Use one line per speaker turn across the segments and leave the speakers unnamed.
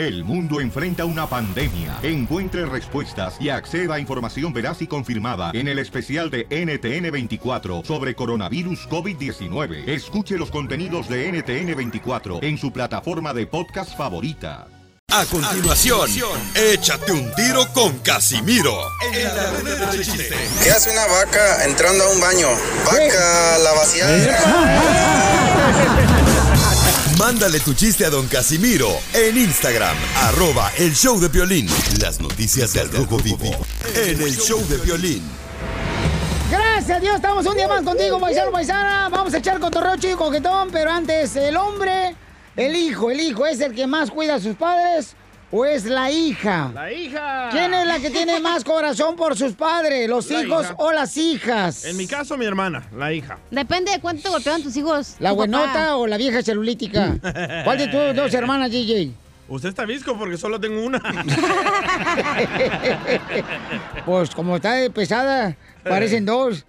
El mundo enfrenta una pandemia. Encuentre respuestas y acceda a información veraz y confirmada en el especial de NTN24 sobre coronavirus COVID-19. Escuche los contenidos de NTN24 en su plataforma de podcast favorita.
A continuación, échate un tiro con Casimiro en la ruleta de chiste.
¿Qué hace una vaca entrando a un baño? Vaca, la vaciada.
Mándale tu chiste a don Casimiro en Instagram, arroba el show de violín. Las noticias del Rojo Vivo en el show de violín.
Gracias a Dios, estamos un día más contigo, paisano, paisana. Vamos a echar cotorreo chido y coquetón, pero antes, el hombre, el hijo, el hijo, ¿es el que más cuida a sus padres o es la hija?
¡La hija!
¿Quién es la que tiene más corazón por sus padres, los
La
hijos
hija.
o las hijas?
En mi caso, mi hermana, la hija.
Depende de cuánto te golpean tus hijos.
¿La
tu
buenota
papá.
o la vieja celulítica? ¿Cuál de tus dos hermanas, DJ?
Usted está visco porque solo tengo una.
Pues como está pesada, parecen dos.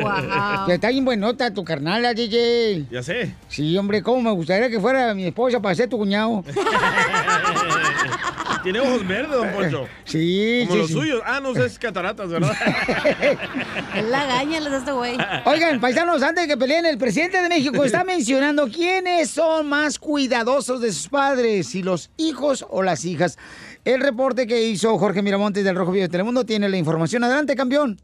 Guau.
Que está bien buenota tu carnala, DJ.
ya sé.
Sí, hombre, cómo me gustaría que fuera mi esposa para ser tu cuñado.
Tiene ojos verdes, don Poncho.
Sí,
Como
sí,
los
sí.
suyos. Ah, no, es cataratas, ¿verdad?
Es la gaña les este güey.
Oigan, paisanos, antes de que peleen, el presidente de México está mencionando quiénes son más cuidadosos de sus padres, si los hijos o las hijas. El reporte que hizo Jorge Miramontes del Rojo Vivo de Telemundo tiene la información. Adelante, campeón.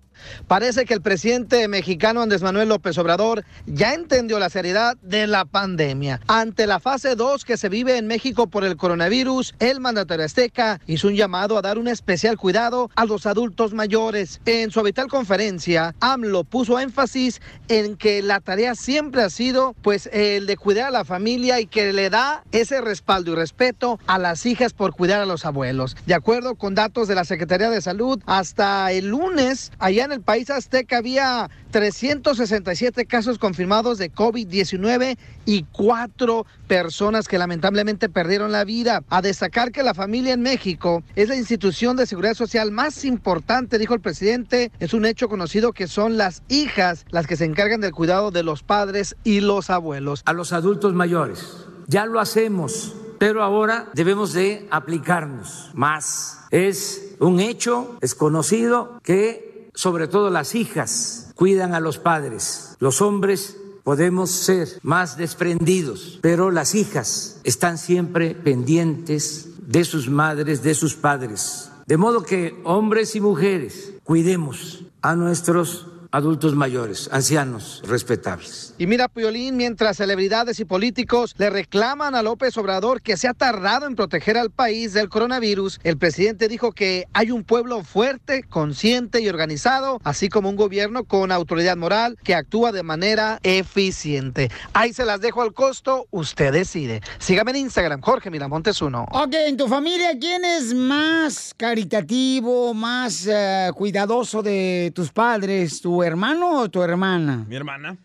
Parece que el presidente mexicano Andrés Manuel López Obrador ya entendió la seriedad de la pandemia. Ante la fase 2 que se vive en México por el coronavirus, el mandatario azteca hizo un llamado a dar un especial cuidado a los adultos mayores. En su habitual conferencia, AMLO puso énfasis en que la tarea siempre ha sido pues el de cuidar a la familia y que le da ese respaldo y respeto a las hijas por cuidar a los abuelos. De acuerdo con datos de la Secretaría de Salud, hasta el lunes, allá en el país azteca había 367 casos confirmados de COVID-19 y cuatro personas que lamentablemente perdieron la vida. A destacar que la familia en México es la institución de seguridad social más importante, dijo el presidente. Es un hecho conocido que son las hijas las que se encargan del cuidado de los padres y los abuelos.
a los adultos mayores. Ya lo hacemos, pero ahora debemos de aplicarnos más. Es un hecho, es conocido que sobre todo las hijas cuidan a los padres. Los hombres podemos ser más desprendidos, pero las hijas están siempre pendientes de sus madres, de sus padres. De modo que hombres y mujeres cuidemos a nuestros adultos mayores, ancianos respetables.
Y mira, Piolín, mientras celebridades y políticos le reclaman a López Obrador que se ha tardado en proteger al país del coronavirus, el presidente dijo que hay un pueblo fuerte, consciente y organizado, así como un gobierno con autoridad moral que actúa de manera eficiente. Ahí se las dejo al costo, usted decide. Sígame en Instagram, Jorge Miramontes uno.
Ok, en tu familia, ¿quién es más caritativo, más eh, cuidadoso de tus padres? ¿Tu hermano o tu hermana?
Mi hermana.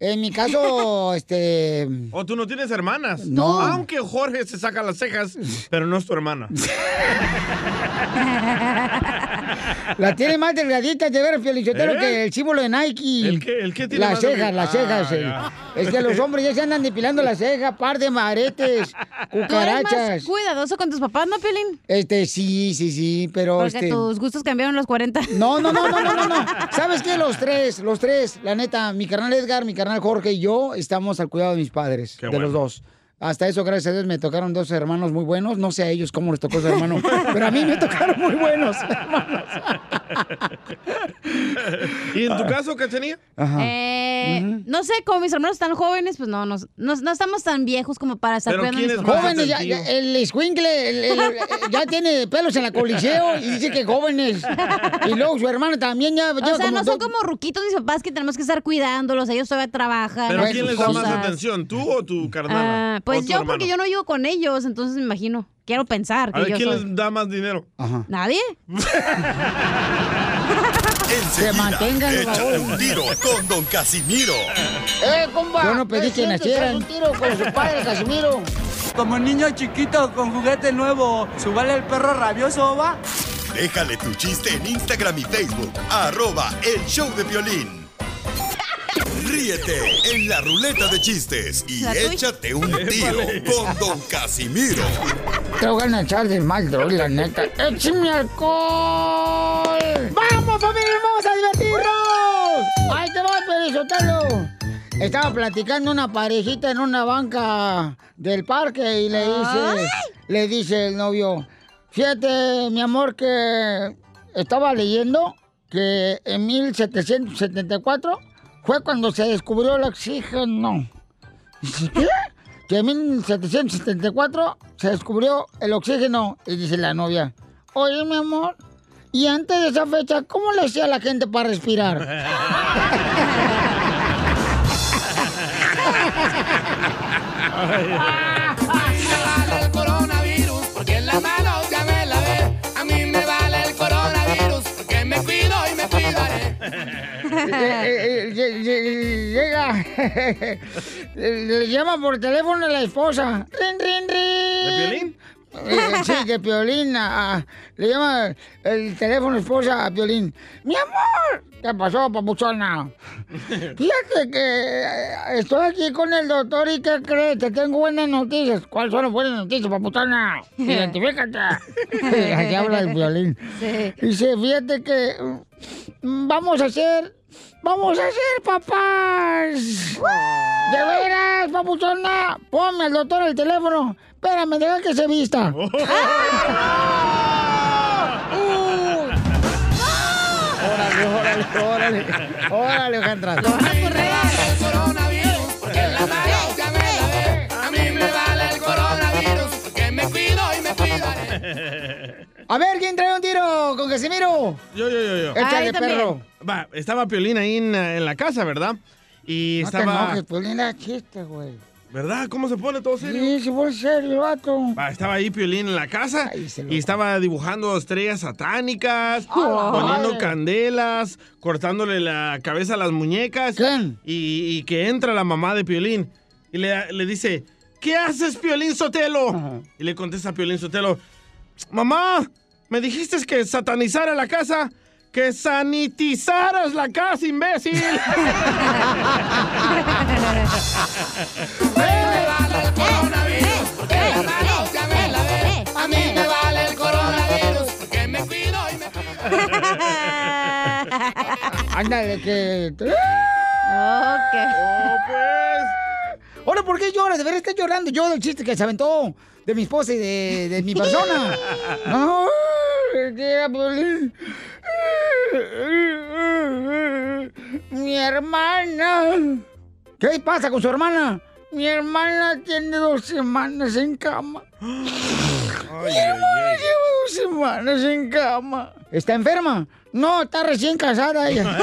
En mi caso, este...
¿O tú no tienes hermanas?
No.
Aunque Jorge se saca las cejas, pero no es tu hermana.
La tiene más delgadita de ver, Felicitero,
¿Eh?
que el símbolo de Nike.
¿El qué- el qué tiene
Las
más
cejas, las cejas.
Ah,
eh. Es que los hombres ya se andan depilando las cejas, par de maretes,
¿Tú eres
cucarachas.
más cuidadoso con tus papás, no, Piolín?
Este, sí, sí, sí, pero
Porque
este...
tus gustos cambiaron los 40.
No, no, no, no, no, no, no. ¿Sabes qué? Los tres, los tres, la neta, mi carnal Edgar, mi carnal Jorge y yo estamos al cuidado de mis padres,
Qué
de
bueno.
los dos. Hasta eso, gracias a Dios, me tocaron dos hermanos muy buenos. No sé a ellos cómo les tocó su hermano, pero a mí me tocaron muy buenos hermanos.
¿Y en tu caso, Cachanilla?
Ajá.
Eh, No sé, como mis hermanos están jóvenes, pues no, no, no, no estamos tan viejos como para estar
Pero
cuidando a
¿quién
mis
es
papás.
más
Jóvenes, ya,
atentivo?
ya- el escuincle el- el- ya tiene pelos en la coliseo y dice que jóvenes. Y luego su hermano también ya
O sea, no son como ruquitos mis papás que tenemos que estar cuidándolos, ellos todavía trabajan.
¿Pero quién les da más atención, tú o tu carnal?
Ah, pues yo, porque yo no vivo con ellos, entonces me imagino. Quiero pensar que
A ver,
yo
¿quién
soy.
les da más dinero?
Ajá.
¿Nadie?
Enseguida,
mantengan, favor.
un tiro con don Casimiro.
¡Eh, compa! Yo no pedí que nacieran. un tiro con su padre, Casimiro.
Como niño chiquito con juguete nuevo, ¿subale el perro rabioso, va?
Déjale tu chiste en Instagram y Facebook, arroba el show de violín. Ríete en la ruleta de chistes y échate un tiro con Don Casimiro.
Te voy a echar de mal, droga, la neta. ¡Échame alcohol! ¡Vamos, familia hermosa, a divertirnos! ¡Ahí te vas, Pelizotelo! Estaba platicando una parejita en una banca del parque y le dice, le dice el novio, fíjate, mi amor, que estaba leyendo que en 1774 fue cuando se descubrió el oxígeno. Dice, ¿qué? Que en 1774 se descubrió el oxígeno. Y dice la novia, oye, mi amor, y antes de esa fecha, ¿cómo le hacía la gente para respirar? Eh, eh, eh, lle- Llega, le le llama por teléfono a la esposa. ¡Rin, rin, rin! ¿De
Piolín?
sí, de Piolín. a- le llama el teléfono esposa a Piolín. ¡Mi amor! ¿Qué pasó, papuchona? Fíjate que estoy aquí con el doctor y ¿qué crees? Te tengo buenas noticias. ¿Cuáles son las buenas noticias, papuchona? Identifícate. Aquí habla el violín. Dice, fíjate que mm, vamos a hacer, vamos a ser papás. De veras, papuchona. Ponme al doctor el teléfono. Espérame, deja que se vista. Órale, órale, órale. Órale, Alejandra.
El coronavirus porque en las manos ya me lavé. A mí me vale el coronavirus porque me cuido y me cuidaré.
A ver, ¿quién trae un tiro con Casimiro?
Yo, yo, yo, yo.
Échale, perro.
Va, estaba Piolín ahí en, en la casa, ¿verdad? Y
No te
estaba...
enojes, pues linda chiste, güey.
¿Verdad? ¿Cómo se pone todo serio?
Sí, se pone serio, vato.
Va, estaba ahí Piolín en la casa y estaba dibujando estrellas satánicas,
Ah,
poniendo candelas, cortándole la cabeza a las muñecas. Y, y que entra la mamá de Piolín y le, le dice, ¿qué haces, Piolín Sotelo? Y le contesta Piolín Sotelo, mamá, me dijiste que satanizara la casa. Que sanitizaras la casa, imbécil.
Porque en las manos ya me lavé. A mí me vale el coronavirus porque me cuido y me
Ándale, que.
Ok.
Oh, pues. Hola, ¿por qué lloras? De verdad estás llorando. Yo del chiste que se aventó de mi esposa y de, de mi persona. No. Mi hermana. ¿Qué pasa con su hermana? Mi hermana tiene dos semanas en cama. Mi hermana lleva dos semanas en cama. ¿Está enferma? No, está recién casada ella.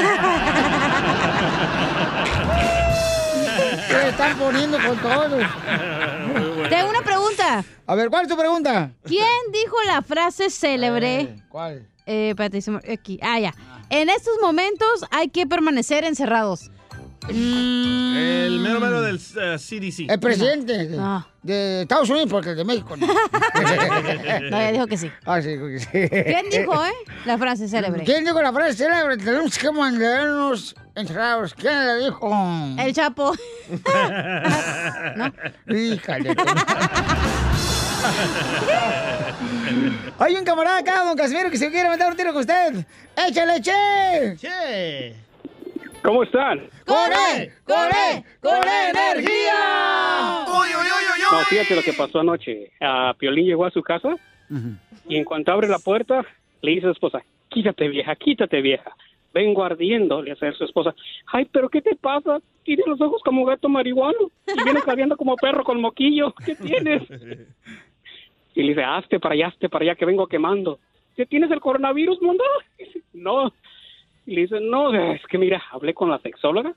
Se están poniendo con todos.
Pregunta.
A ver, ¿cuál es tu pregunta?
¿Quién dijo la frase célebre?
¿Cuál?
Eh, espérate, aquí. Ah, ya. En estos momentos hay que permanecer encerrados.
El mero mero del eh, CDC.
El presidente de,
Ah.
de Estados Unidos, porque el de México no.
No, ya dijo que sí.
Ah, sí, que sí.
¿Quién dijo, eh? La frase célebre.
¿Quién dijo la frase célebre? Tenemos que mantenernos encerrados. ¿Quién la dijo?
El Chapo.
¿No? Híjale. Hay un camarada acá, don Casimiro, que se quiere meter un tiro con usted. ¡Échale, che!
¡Che!
¿Cómo están?
¡Con él! ¡Con él! ¡Con energía!
No, fíjate lo que pasó anoche. A Piolín llegó a su casa y en cuanto abre la puerta, le dice a su esposa, quítate vieja, quítate vieja. Vengo ardiendo, le hace a su esposa. Ay, pero ¿qué te pasa? Tienes los ojos como gato marihuano y vienes jadeando como perro con moquillo. ¿Qué tienes? Y le dice, hazte para allá, hazte para allá, que vengo quemando. ¿Qué tienes el coronavirus, mundo? No. Y le dice, no, es que mira, hablé con la sexóloga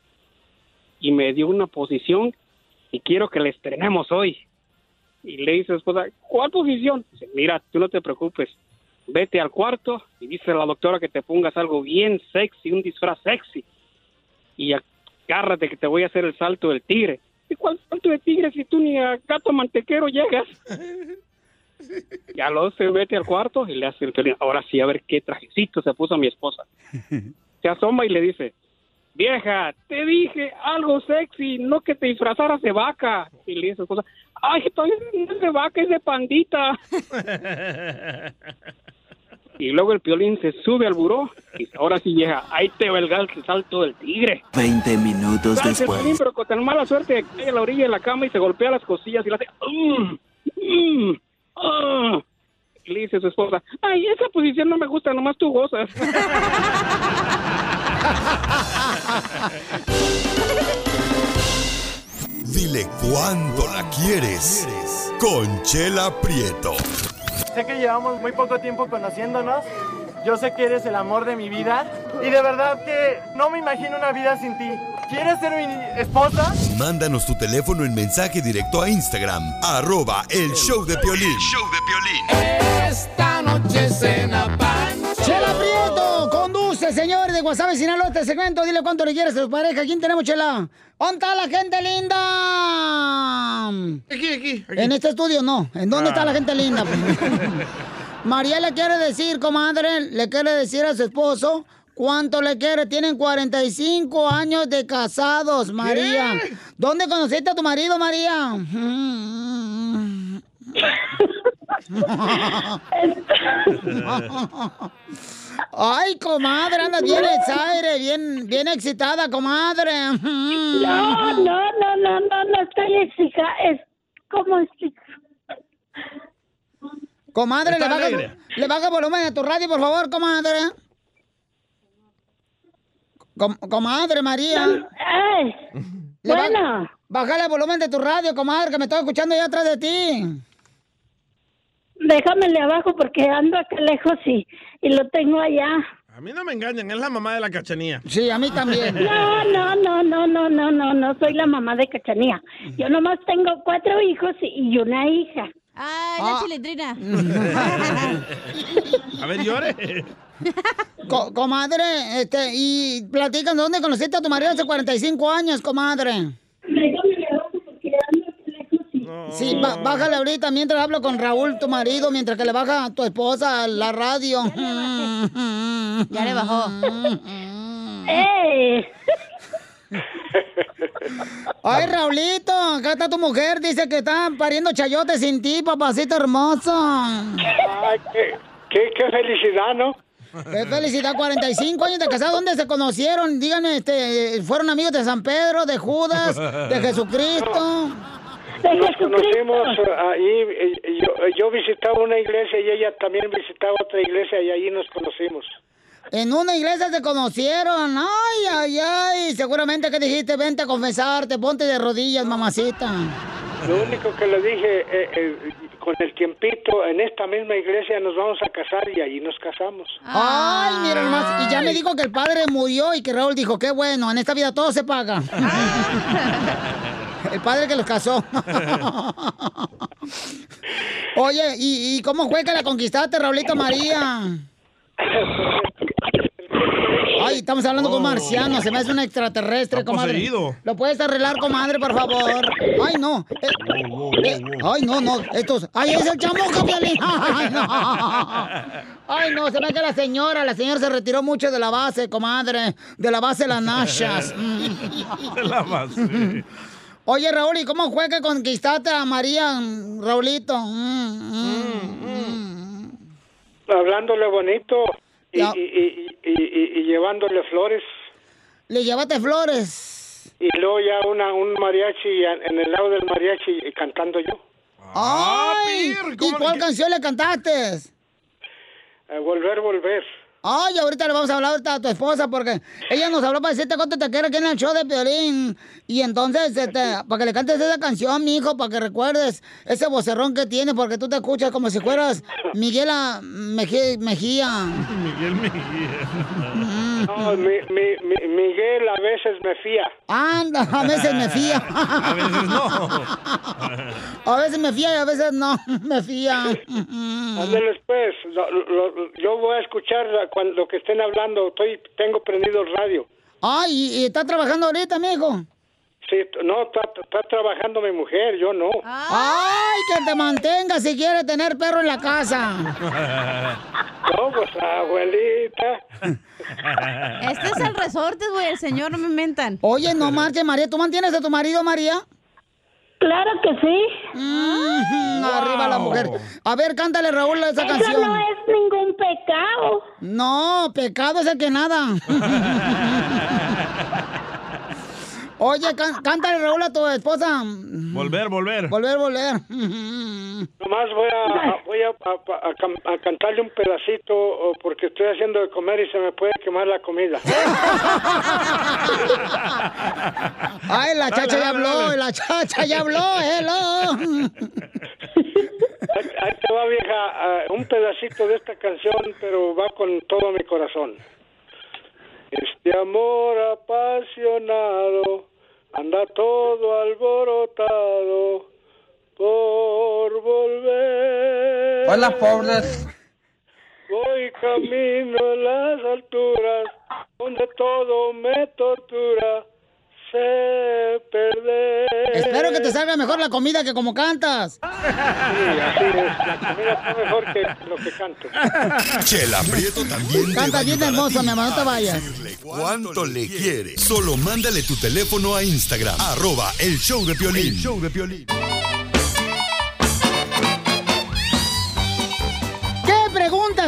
y me dio una posición y quiero que la estrenemos hoy. Y le dice a esposa, ¿cuál posición? Dice, mira, tú no te preocupes, vete al cuarto y dice a la doctora que te pongas algo bien sexy, un disfraz sexy. Y agárrate que te voy a hacer el salto del tigre. ¿Y cuál salto de tigre si tú ni a gato mantequero llegas? Ya lo se mete al cuarto y le hace el violín. Ahora sí, a ver qué trajecito se puso mi esposa. Se asoma y le dice, vieja, te dije algo sexy, no que te disfrazaras de vaca. Y le dice a su esposa, ay, todavía no es de vaca, es de pandita. Y luego el piolín se sube al buró y dice, ahora sí, vieja, ahí te va el gal- el salto del tigre.
20 minutos
el
después.
pero con tan mala suerte que cae a la orilla de la cama y se golpea las costillas y le hace, "Mm, mm, ah". Y le dice a su esposa, ay, esa posición no me gusta, nomás tú gozas.
Dile cuándo la quieres. Conchela Prieto.
Sé que llevamos muy poco tiempo conociéndonos. Yo sé que eres el amor de mi vida. Y de verdad que no me imagino una vida sin ti. ¿Quieres ser mi esposa?
Mándanos tu teléfono en mensaje directo a Instagram, arroba el show de Piolín.
Esta noche cena pancho.
Chela Prieto, conduce, señores de Guasave, Sinaloa, este segmento. Dile cuánto le quieres a tu pareja. ¿Quién tenemos, Chela? ¿Dónde está la gente linda?
Aquí, aquí,
En este estudio no. ¿En dónde está la gente linda? María le quiere decir, comadre, le quiere decir a su esposo cuánto le quiere. Tienen 45 años de casados, María. ¿Dónde conociste a tu marido, María? Ay, comadre, andas bien exaire, bien, bien excitada, comadre.
No, no, no, no, no, no estoy exija, es como explicar.
Comadre, le baja, le baja el volumen a tu radio, por favor, comadre. Com- comadre María.
Ay,
ba-
bueno.
Bájale el volumen de tu radio, comadre, que me estoy escuchando ya atrás de ti.
Déjamele abajo porque ando acá lejos y, y lo tengo allá.
A mí no me engañan, es la mamá de la cachanía.
Sí, a mí también.
No, no, no, no, no, no, no, no soy la mamá de Cachanía. Yo nomás tengo cuatro hijos y una hija.
Ay,
Ah.
la chilindrina.
A ver, llore.
Co- comadre, este, y platican dónde conociste a tu marido hace 45 años, comadre. Sí, bájale ahorita mientras hablo con Raúl, tu marido, mientras que le baja a tu esposa la radio.
Ya le bajó.
¡Eh!
Ay, Raulito, acá está tu mujer, dice que está pariendo chayotes sin ti, papacito hermoso.
Ay, qué, qué, qué felicidad, ¿no?
Qué felicidad, 45 años de casado, ¿dónde se conocieron? Díganme, este, ¿fueron amigos de San Pedro, de Judas, de Jesucristo?
Nos conocimos eh, ahí, yo, yo visitaba una iglesia y ella también visitaba otra iglesia y ahí nos conocimos.
En una iglesia se conocieron. Ay, ay, ay. Seguramente que dijiste, vente a confesarte, ponte de rodillas, mamacita.
Lo único que le dije, eh, eh, con el tiempito, en esta misma iglesia nos vamos a casar y ahí nos casamos.
Ay, mira nomás. Y ya me dijo que el padre murió y que Raúl dijo, qué bueno, en esta vida todo se paga. el padre que los casó. Oye, ¿y, y cómo fue que la conquistaste, Raulito María? Ay, estamos hablando con un marciano, se me hace un extraterrestre,
Está
comadre.
poseído.
¿Lo puedes arreglar, comadre, por favor? Ay, no. Eh, eh, ay, no, no. Estos. Ay, es el chamuco, Piolín. Ay, no. Ay, no, se ve que la señora, la señora se retiró mucho de la base, comadre. De la base de las Nashas.
De la base.
Oye, Raúl, ¿y cómo fue que conquistaste a María, Raulito? Mm,
Hablándole bonito y,
Ya.
y, y, y- y- y llevándole flores.
Le llevaste flores.
Y luego ya una, un mariachi en en el lado del mariachi y cantando yo.
Ay, ¿y cuál canción le cantaste?
Eh, volver, volver.
Ay, ahorita le vamos a hablar ahorita a tu esposa porque ella nos habló para decirte cuánto te quiere aquí en el show de Piolín. Y entonces, este, para que le cantes esa canción, mi hijo, para que recuerdes ese vocerrón que tiene, porque tú te escuchas como si fueras Miguel a- Mejí- Mejía.
Miguel Mejía.
No, mi, mi, mi- Miguel a veces me fía.
Anda, a veces me fía.
A veces no.
A veces me fía y a veces no, me fía.
Ándale, pues, lo- lo- yo voy a escuchar cuando, lo que estén hablando. Estoy, tengo prendido el radio.
Ay, ¿y, y está trabajando ahorita, mijo?
Sí, no, está, está trabajando mi mujer, yo no.
Ay, que te mantenga si quiere tener perro en la casa.
No, pues abuelita.
Este es el resorte, güey, el señor, no me mentan.
Oye, no marches, María. ¿Tú mantienes a tu marido, María?
Claro que sí.
Arriba la mujer. A ver, cántale, Raúl, esa
Eso
canción.
no es ningún pecado.
No, pecado es el que nada. Oye, can- cántale, Raúl, a tu esposa.
Volver, volver.
Volver, volver.
Nomás voy a, voy a, a- a cantarle un pedacito o porque estoy haciendo de comer y se me puede quemar la comida.
Ay, la chacha ya habló, la chacha ya habló, hello.
Ahí, te va, vieja, ah, un pedacito de esta canción, pero va con todo mi corazón. Este amor apasionado anda todo alborotado por volver.
Hola, pobres.
Voy camino en las alturas donde todo me tortura. Sé perder.
Espero que te salga mejor la comida que como cantas.
Sí, así es. La comida está mejor que lo que canto.
Chela Prieto también
Canta bien hermosa, mi amor, no te vayas.
cuánto le quiere. Solo mándale tu teléfono a Instagram, arroba el show de Piolín.
El
show de Piolín.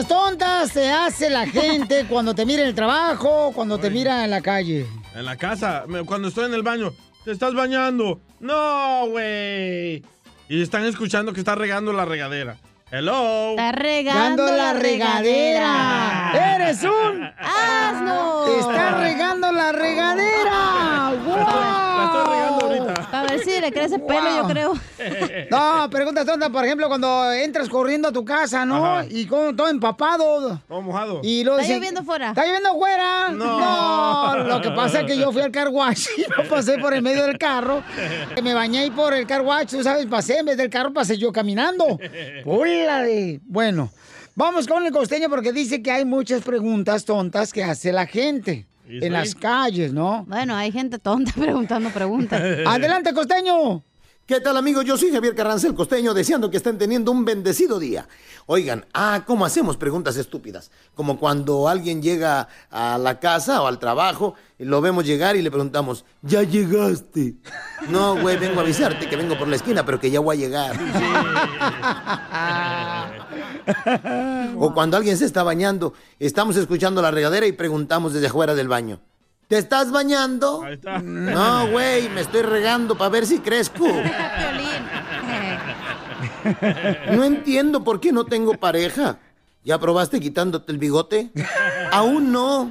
Preguntas tontas se hace la gente cuando te mira en el trabajo, cuando te mira en la calle?
En la casa, cuando estoy en el baño, ¿te estás bañando? No, güey. Y están escuchando que está regando la regadera. Hello.
Está
regando la regadera. ¡Eres un
asno!
¡Te está regando la regadera! ¡Wow!
La estoy regando ahorita.
A ver si le crece pelo, yo creo.
No, preguntas tontas, por ejemplo, cuando entras corriendo a tu casa, ¿no?
Ajá.
Y con todo empapado.
Todo mojado.
Y luego
Está
dicen,
lloviendo fuera.
¿Está lloviendo fuera?
No.
Lo que pasa es que yo fui al car wash y no pasé por el medio del carro. Que me bañé ahí por el car wash, tú sabes, pasé en vez del carro, pasé yo caminando. ¡Hola de! Bueno, vamos con el costeño porque dice que hay muchas preguntas tontas que hace la gente
¿Y
en las calles, ¿no?
Bueno, hay gente tonta preguntando preguntas.
Adelante, costeño.
¿Qué tal amigos? Yo soy Javier Carranza el Costeño, deseando que estén teniendo un bendecido día. Oigan, ah, ¿cómo hacemos preguntas estúpidas? Como cuando alguien llega a la casa o al trabajo y lo vemos llegar y le preguntamos, ¿ya llegaste? No, güey, vengo a avisarte que vengo por la esquina, pero que ya voy a llegar. O cuando alguien se está bañando, estamos escuchando la regadera y preguntamos desde afuera del baño. ¿Te estás bañando? No, güey, me estoy regando para ver si crezco. No entiendo por qué no tengo pareja. ¿Ya probaste quitándote el bigote? Aún no.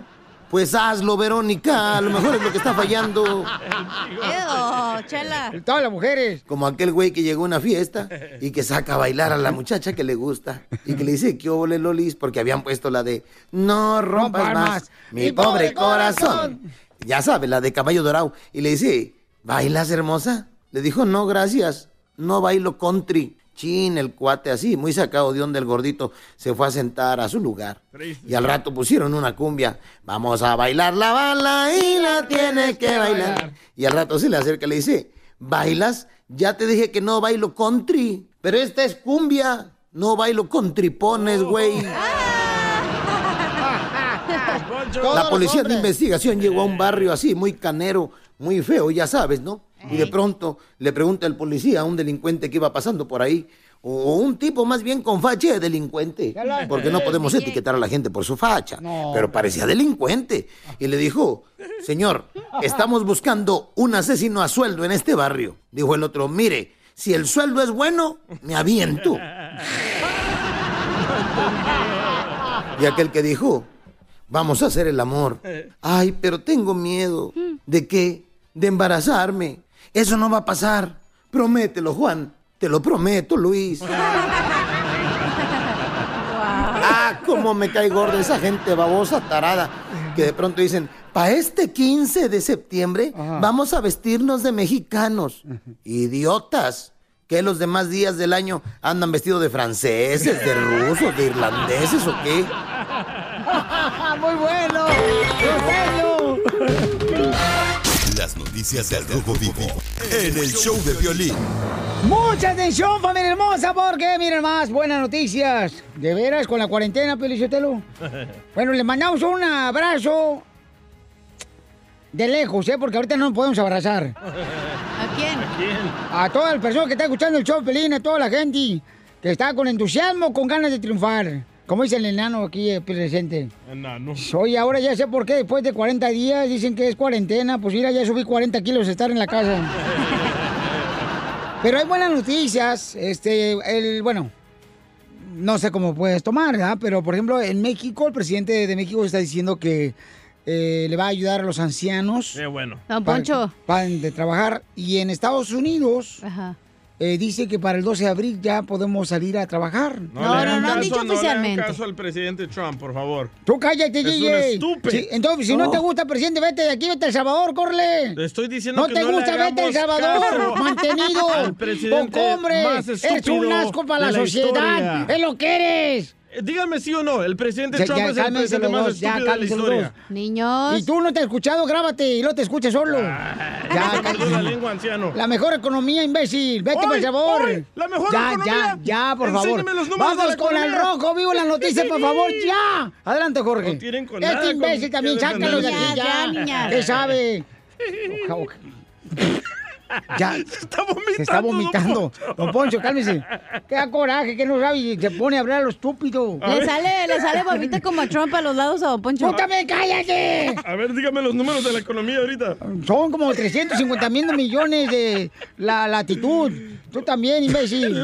Pues hazlo, Verónica. A lo mejor es lo que está fallando.
Ew, chela.
Todas las mujeres.
Como aquel güey que llegó a una fiesta y que saca a bailar a la muchacha que le gusta y que le dice que ole lolis porque habían puesto la de no rompas más,
más,
mi pobre corazón. Ya sabe, la de caballo dorado. Y le dice, ¿bailas hermosa? Le dijo, no, gracias, no bailo country. Chin, el cuate así, muy sacado de onda el gordito, se fue a sentar a su lugar. Y al rato pusieron una cumbia. Vamos a bailar la bala y la tiene que bailar. Y al rato se le acerca y le dice, ¿bailas? Ya te dije que no bailo country. Pero esta es cumbia. No bailo con tripones, güey. La policía de investigación llegó a un barrio así, muy canero, muy feo, ya sabes, ¿no? Y de pronto le pregunta el policía a un delincuente que iba pasando por ahí, o un tipo más bien con facha de delincuente, porque no podemos etiquetar a la gente por su facha, pero parecía delincuente. Y le dijo, señor, estamos buscando un asesino a sueldo en este barrio. Dijo el otro, mire, si el sueldo es bueno, me aviento. Y aquel que dijo, vamos a hacer el amor. Ay, pero tengo miedo. ¿De qué? De embarazarme. Eso no va a pasar. Promételo, Juan. Te lo prometo, Luis. Ah, cómo me cae gorda esa gente babosa, tarada, que de pronto dicen, para este 15 de septiembre vamos a vestirnos de mexicanos. Idiotas. ¿Que los demás días del año andan vestidos de franceses, de rusos, de irlandeses o qué?
Muy bueno.
Noticias del Rojo Vivo en el show de violín.
Mucha atención, familia hermosa, porque miren más buenas noticias. De veras, con la cuarentena, Pelichotelo. Bueno, le mandamos un abrazo de lejos, ¿eh? Porque ahorita no nos podemos abrazar.
¿A quién?
¿A quién?
A todas las personas que están escuchando el show, Pelín, a toda la gente que está con entusiasmo, con ganas de triunfar. Como dice el enano aquí eh, presente.
Enano.
Oye, ahora ya sé por qué, después de 40 días dicen que es cuarentena. Pues mira, ya subí 40 kilos de estar en la casa. Pero hay buenas noticias. Este, el, bueno, no sé cómo puedes tomar, ¿verdad? Pero, por ejemplo, en México, el presidente de México está diciendo que eh, le va a ayudar a los ancianos.
Qué bueno.
Don
para-
Poncho.
para de trabajar. Y en Estados Unidos
Ajá.
Eh, dice que para el 12 de abril ya podemos salir a trabajar.
le hagan caso- No le hagan caso al presidente Trump, por favor.
Tú cállate,
Es un
DJ.
estúpido.
Sí, entonces, si no.
No.
te gusta, presidente, vete de aquí, vete a El Salvador, córrele.
Le estoy diciendo
No
que
te
no le
gusta, vete a El Salvador, mantenido.
al presidente
hombre.
más estúpido
un asco para la
la
sociedad.
historia.
Es lo que eres.
Eh, Dígame sí o no, el presidente
Ya,
Trump
ya,
es el presidente más
dos, ya,
estúpido de la historia.
dos.
Niños.
Y tú no te has escuchado, grábate y no te escuches solo.
Ya,
ya,
la lengua, anciano.
La mejor economía, imbécil. Vete,
¡Ay,
por favor.
ay! ¡La mejor
ya,
economía!
Ya, ya, por favor.
Enséñeme los números de
Vamos
la
con el rojo, vivo la noticia, por favor, ya. Adelante, Jorge.
No tienen con
este
nada con
imbécil también, sácalo de aquí, ya.
Ya.
¿Qué sabe? Oja, oja. Ya. Se
está vomitando.
Se está vomitando. Don Poncho, cálmese. Qué da coraje, que no sabe y se pone a hablar a lo estúpido.
Le sale, le sale babita como a Trump a los lados a Don Poncho.
¡Tú también cállate!
A ver, dígame los números de la economía ahorita.
Son como 350 mil millones de la latitud. Tú también, imbécil.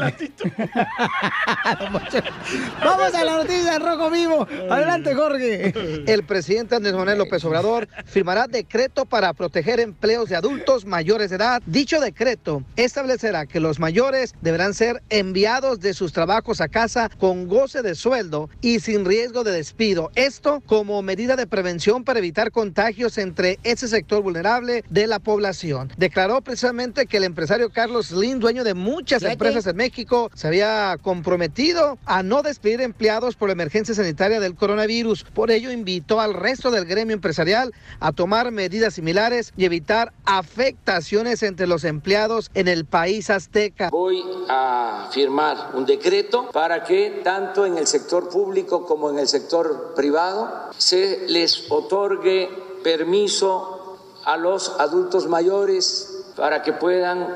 Vamos a la noticia del Rojo Vivo. Adelante, Jorge.
El presidente Andrés Manuel López Obrador firmará decreto para proteger empleos de adultos mayores de edad. Dicho decreto establecerá que los mayores deberán ser enviados de sus trabajos a casa con goce de sueldo y sin riesgo de despido. Esto como medida de prevención para evitar contagios entre ese sector vulnerable de la población. Declaró precisamente que el empresario Carlos Slim, dueño de muchas empresas en México, se había comprometido a no despedir empleados por la emergencia sanitaria del coronavirus. Por ello, invitó al resto del gremio empresarial a tomar medidas similares y evitar afectaciones entre los empleados en el país azteca.
Voy a firmar un decreto para que tanto en el sector público como en el sector privado se les otorgue permiso a los adultos mayores para que puedan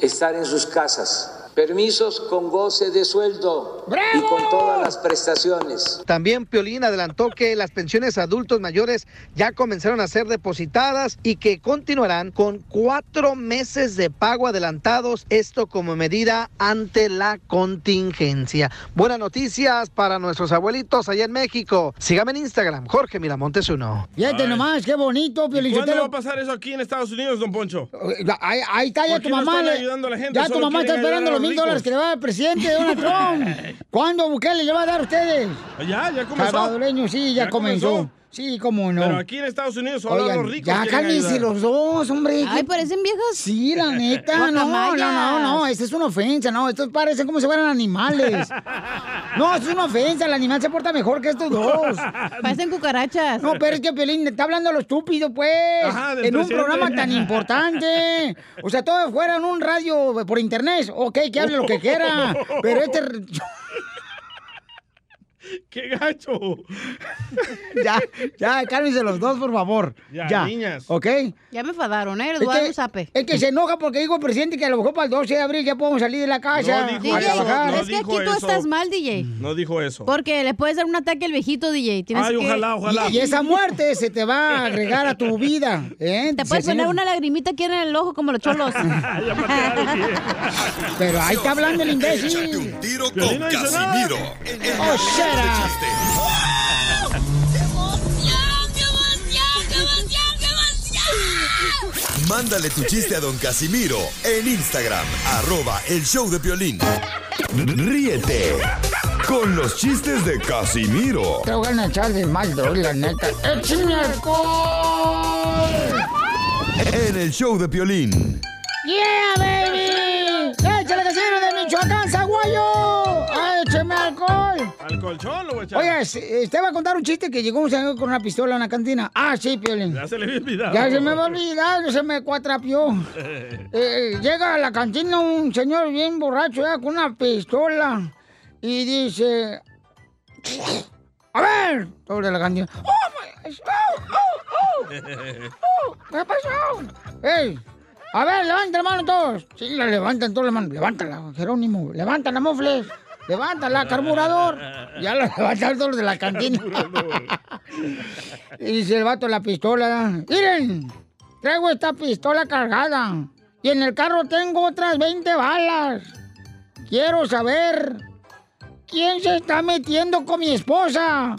estar en sus casas. Permisos con goce de sueldo y con todas las prestaciones.
También Piolín adelantó que las pensiones a adultos mayores ya comenzaron a ser depositadas y que continuarán con cuatro meses de pago adelantados, esto como medida ante la contingencia. Buenas noticias para nuestros abuelitos allá en México. Sígame en Instagram, Jorge Miramontes uno.
Fíjate nomás, qué bonito,
¿Y ¿Cuándo va a pasar eso aquí en Estados Unidos, don Poncho?
Ahí, ahí está ya
¿Por
tu mamá.
están
le-
ayudando a la gente?
Ya tu mamá está esperando los mil dólares que le va a dar el presidente Donald Trump. ¿Cuándo Bukele le va a dar a ustedes?
Ya, ya comenzó.
Salvadoreños, sí, ya,
Ya
comenzó.
comenzó.
Sí, cómo no.
Pero aquí en Estados Unidos solo
Oigan,
los ricos
ya cálmense los dos, hombre.
Ay,
¿Qué-
parecen viejas.
Sí, la neta, no, no, no, no, no, esta es una ofensa, no, estos parecen como si fueran animales. No, esto es una ofensa, el animal se porta mejor que estos dos.
Parecen cucarachas.
No, pero es que Pelín está hablando a lo estúpido, pues.
Ajá,
en un programa tan importante. O sea, todo fuera en un radio por internet. Ok, que hable lo que quiera. Pero este.
¡Qué gacho!
ya, ya, cálmense los dos, por favor.
Ya,
Ya,
niñas.
¿Ok?
Ya me enfadaron, ¿eh? Les
Es que, es que se enoja porque dijo el presidente que a lo mejor para el 12 de abril ya podemos salir de la casa
No dijo
a
eso,
trabajar.
no
es que aquí tú estás mal, DJ.
No dijo eso.
Porque le puedes dar un ataque al viejito, DJ. Tienes
Ay,
que...
ojalá, ojalá.
Y, y esa muerte se te va a agregar a tu vida. ¿eh?
Te puedes poner una lagrimita aquí en el ojo como los cholos.
Pero ahí está hablando el
Échate
imbécil.
un tiro
no hizo
Casimiro.
Oh, up.
Mándale tu chiste a don Casimiro en Instagram, arroba el show de violín. Ríete con los chistes de Casimiro
Te voy a echar de mal, doy, la neta. ¡Échame alcohol!
en el show de violín.
¡Yeah, baby!
Colchón lo voy a echar.
Va a contar un chiste que llegó un señor con una pistola a una cantina. Ah, sí, Piolín.
Ya se le había olvidado.
Ya se me va a olvidar, se me cuatrapió. Eh, llega a la cantina un señor bien borracho ya, con una pistola y dice... A ver, sobre la cantina. ¡Oh, my- oh, oh, oh! ¿Qué pasó? ¡Ey! A ver, levanten la mano todos. Sí, la levantan todas las manos. Levántala, Jerónimo. Levántala, mofles. Levántala, carburador. Ya la levantaron todos los de la cantina. y dice el vato la pistola. Miren, traigo esta pistola cargada. Y en el carro tengo otras 20 balas. Quiero saber quién se está metiendo con mi esposa.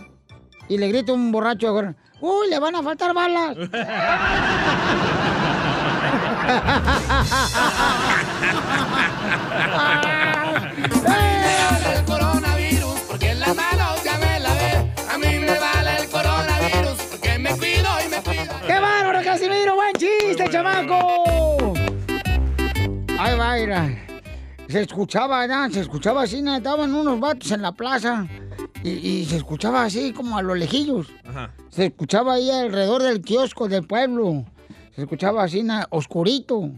Y le grita un borracho Uy, le van a faltar balas. ¡Buen chiste, chamaco! Ahí va, mira. Se escuchaba. Se escuchaba así, ¿no? Estaban unos vatos en la plaza. Y, y se escuchaba así como a los lejillos.
Ajá.
Se escuchaba ahí alrededor del kiosco del pueblo. Se escuchaba así, ¿no? oscurito.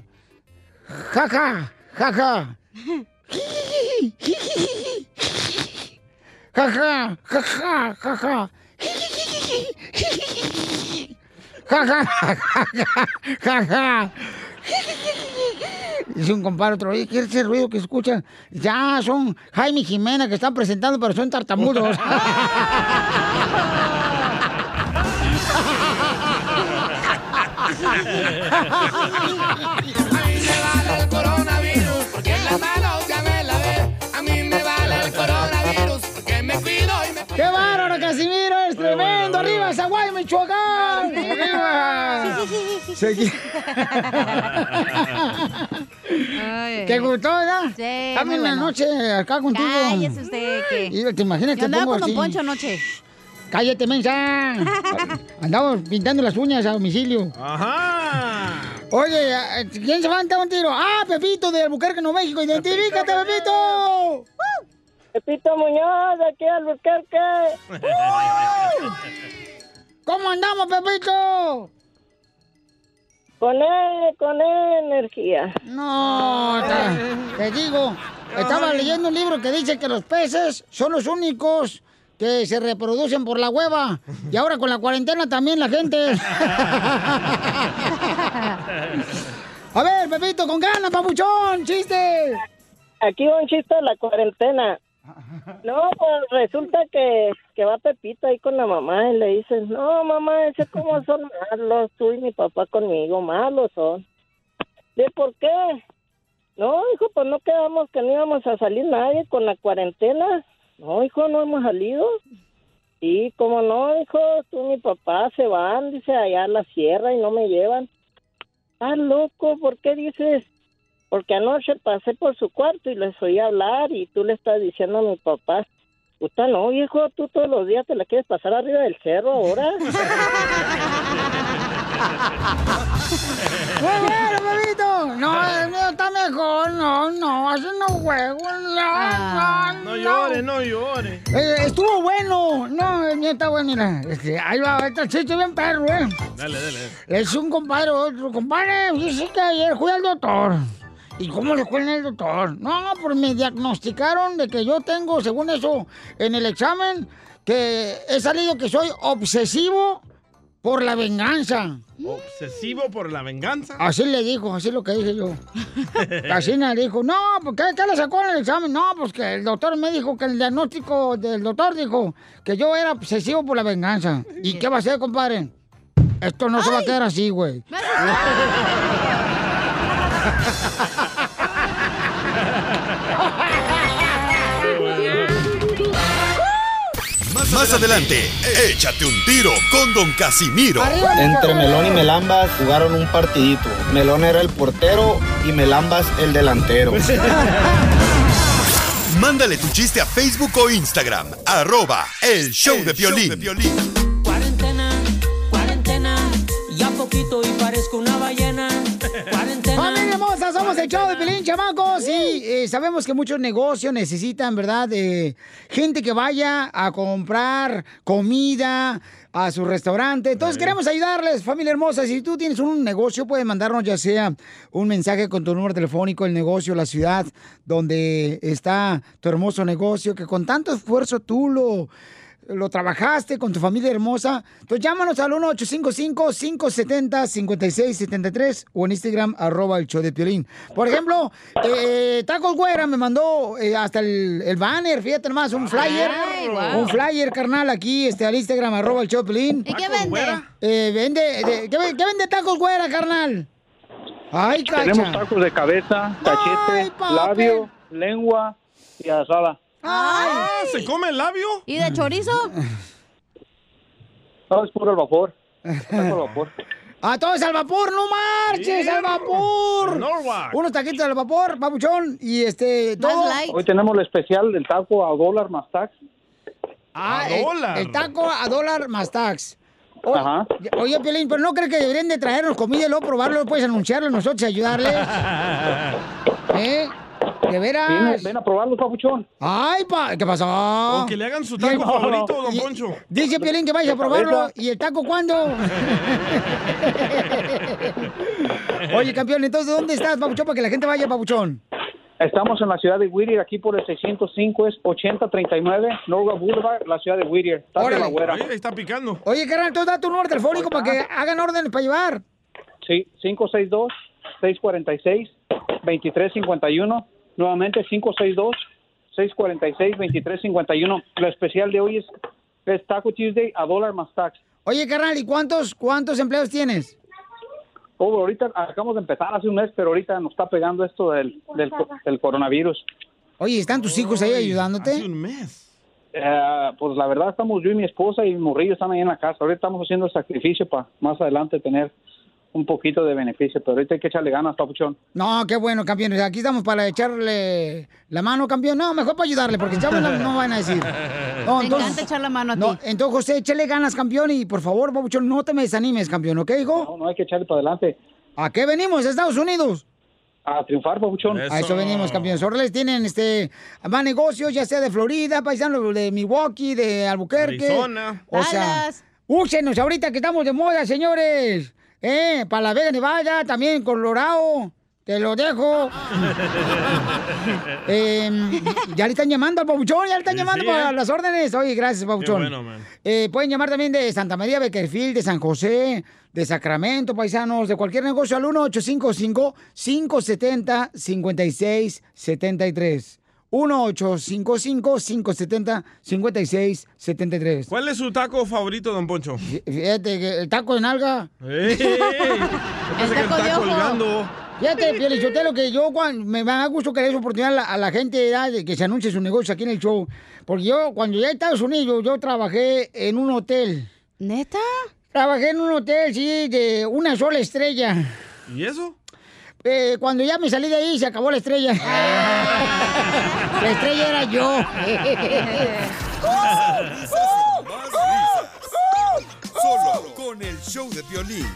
Jaja, jaja. Jaja, jaja, jaja. Jaja, jaja, jaja. Dice un compadre otro, oye, ¿qué es ese ruido que escuchan? Ya son Jaime y Jimena que están presentando, pero son tartamudos. Segui- ¿Te gustó, verdad?
Sí,
Dame una
bueno.
noche acá contigo.
Cállese usted,
Y ¿Te imaginas
Yo
que
andaba
pongo
con Don
así?
Poncho anoche.
¡Cállate, mensa! Andamos pintando las uñas a domicilio.
Ajá.
Oye, ¿quién se va a dar un tiro? ¡Ah, Pepito de Albuquerque, Nuevo México! ¡Identifícate, Pepito!
Pepito Muñoz, de aquí al Albuquerque.
¿Cómo andamos, Pepito?
Con él, con él, energía.
No, te, te digo, estaba leyendo un libro que dice que los peces son los únicos que se reproducen por la hueva. Y ahora con la cuarentena también la gente. A ver, Pepito, con ganas, papuchón, chiste.
Aquí va un chiste de la cuarentena. No, pues resulta que, que va Pepito ahí con la mamá y le dice, no, mamá, ese cómo son malos, tú y mi papá conmigo, malos son. ¿De por qué? No, hijo, pues no quedamos que no íbamos a salir nadie con la cuarentena. No, hijo, no hemos salido. Sí, como no, hijo, tú y mi papá se van, dice, allá a la sierra y no me llevan. Ah, loco, ¿por qué dices? Porque anoche pasé por su cuarto y les oí hablar y tú le estás diciendo a mi papá, puta no, viejo, tú todos los días te la quieres pasar arriba del cerro ahora.
¡Muy bueno, Pepito! No, el mío está mejor. No, no, así no juego. No, no,
No llore, no llore.
Eh, estuvo bueno. No, el mío está bueno, mira. Este, ahí va, este chiste bien perro, ¿eh?
Dale, dale.
Es un compadre, otro compadre. Dice que ayer fui al doctor. ¿Y cómo le fue en el doctor? No, pues me diagnosticaron de que yo tengo, según eso, en el examen, que he salido que soy obsesivo por la venganza.
Obsesivo por la venganza.
Así le dijo, así es lo que dije yo. Así le dijo, no, pues ¿qué, qué le sacó en el examen? No, pues que el doctor me dijo que el diagnóstico del doctor dijo que yo era obsesivo por la venganza. ¿Y qué va a hacer, compadre? Esto no se va a quedar así, güey.
Más, más adelante, échate un tiro con Don Casimiro.
Entre Melón y Melambas jugaron un partidito. Melón era el portero y Melambas el delantero.
Mándale tu chiste a Facebook o Instagram, arroba el show de violín.
Cuarentena, cuarentena, ya poquito y parezco una ballena.
Familia hermosa, somos el show de Pelín, chamacos. Y eh, sabemos que muchos negocios necesitan, ¿verdad? De gente que vaya a comprar comida a su restaurante. Entonces queremos ayudarles, familia hermosa. Si tú tienes un negocio, puedes mandarnos ya sea un mensaje con tu número telefónico, el negocio, la ciudad donde está tu hermoso negocio, que con tanto esfuerzo tú lo lo trabajaste con tu familia hermosa. Entonces llámanos al 1-855-570-5673 o en Instagram, arroba el show de Piolín. Por ejemplo, eh, Tacos Güera me mandó eh, hasta el, el banner, fíjate nomás, un flyer.
Ay, wow.
Un flyer, carnal, aquí este, al Instagram, arroba el show de Piolín.
¿Y qué vende?
Eh, vende, de- ¿qué, ve- qué vende Tacos Güera, carnal? Ay, cacha.
Tenemos tacos de cabeza, cachete, labio, lengua y asada.
Ah, ¿se come el labio?
¿Y de chorizo?
No, es puro al vapor. Taco al vapor.
¡A todos al vapor! ¡No marches!
Sí.
¡Al vapor!
Norwalk.
Unos taquitos al vapor, papuchón. Y este, todo.
Hoy tenemos el especial del taco a dólar más tax.
Ah,
A
el-
dólar.
El, taco a dólar más tax. O-
Ajá.
Oye, Piolín, pero no crees que deberían de traernos comida y luego probarlo, puedes anunciarlo nosotros y ayudarles. ¿Eh? ¿De veras?
Ven, ven a probarlo, papuchón.
Ay, pa, ¿qué pasó?
O que le hagan su taco favorito, don
y-
Poncho.
Dice Piolín que vaya a probarlo. ¿Y el taco cuándo? Oye, campeón, entonces, ¿dónde estás, Papuchón? Para que la gente vaya, Papuchón.
Estamos en la ciudad de Whittier, aquí por el 605, es 8039, Norwalk Boulevard, la ciudad de Whittier. Está de
Órale.
la güera.
Ahí está picando.
Oye, carnal, entonces da tu número telefónico para que hagan órdenes para llevar.
Sí, 562-646-2351. Nuevamente, 562-646-2351. Lo especial de hoy es, es Taco Tuesday a dólar más tax.
Oye, carnal, ¿y cuántos, cuántos empleos tienes?
Oh, ahorita acabamos de empezar hace un mes, pero ahorita nos está pegando esto del, del, co- del coronavirus.
Oye, ¿están tus hijos ahí ayudándote?
Hace un mes.
Eh, pues la verdad estamos yo y mi esposa y mi morrillo están ahí en la casa. Ahorita estamos haciendo el sacrificio para más adelante tener un poquito de beneficio, pero ahorita hay que echarle ganas, papuchón.
No, qué bueno, campeón. Aquí estamos para echarle la mano, campeón. No, mejor para ayudarle, porque chavos no, van a decir. No,
Me encanta echar la mano a
no,
ti.
entonces, José, échale ganas, campeón. Y por favor, Pabuchón, no te me desanimes, campeón, ¿ok, hijo?
No, no hay que echarle para adelante.
¿A qué venimos, Estados Unidos?
A triunfar, papuchón.
A eso venimos, campeones. Orles tienen este más negocios, ya sea de Florida, paisanos de Milwaukee, de Albuquerque.
Arizona.
O sea, úsenos ahorita que estamos de moda, señores. Eh, para la Vega Nevada, también Colorado. Te lo dejo. Eh, ya le están llamando al Pabuchón, ya le están
Sí,
llamando
sí,
para
¿eh?
las órdenes. Oye, gracias, Pabuchón.
bueno.
Eh, pueden llamar también de Santa María, Beckerfield, de San José, de Sacramento, paisanos, de cualquier negocio al 1-855-570-5673. 1-855-570-5673.
¿Cuál es su taco favorito, don Poncho?
Fíjate que el taco de nalga.
¡Ey! Que
taco de
está colgando.
Fíjate, Pielichotelo, que yo cuando, me da gusto que le des oportunidad a la, a la gente de que se anuncie su negocio aquí en el show. Porque yo, cuando llegué a Estados Unidos, yo trabajé en un hotel.
¿Neta?
Trabajé en un hotel, sí, de una sola estrella.
¿Y eso?
Eh, cuando ya me salí de ahí, se acabó la estrella. la estrella era yo.
Solo con el show de violín.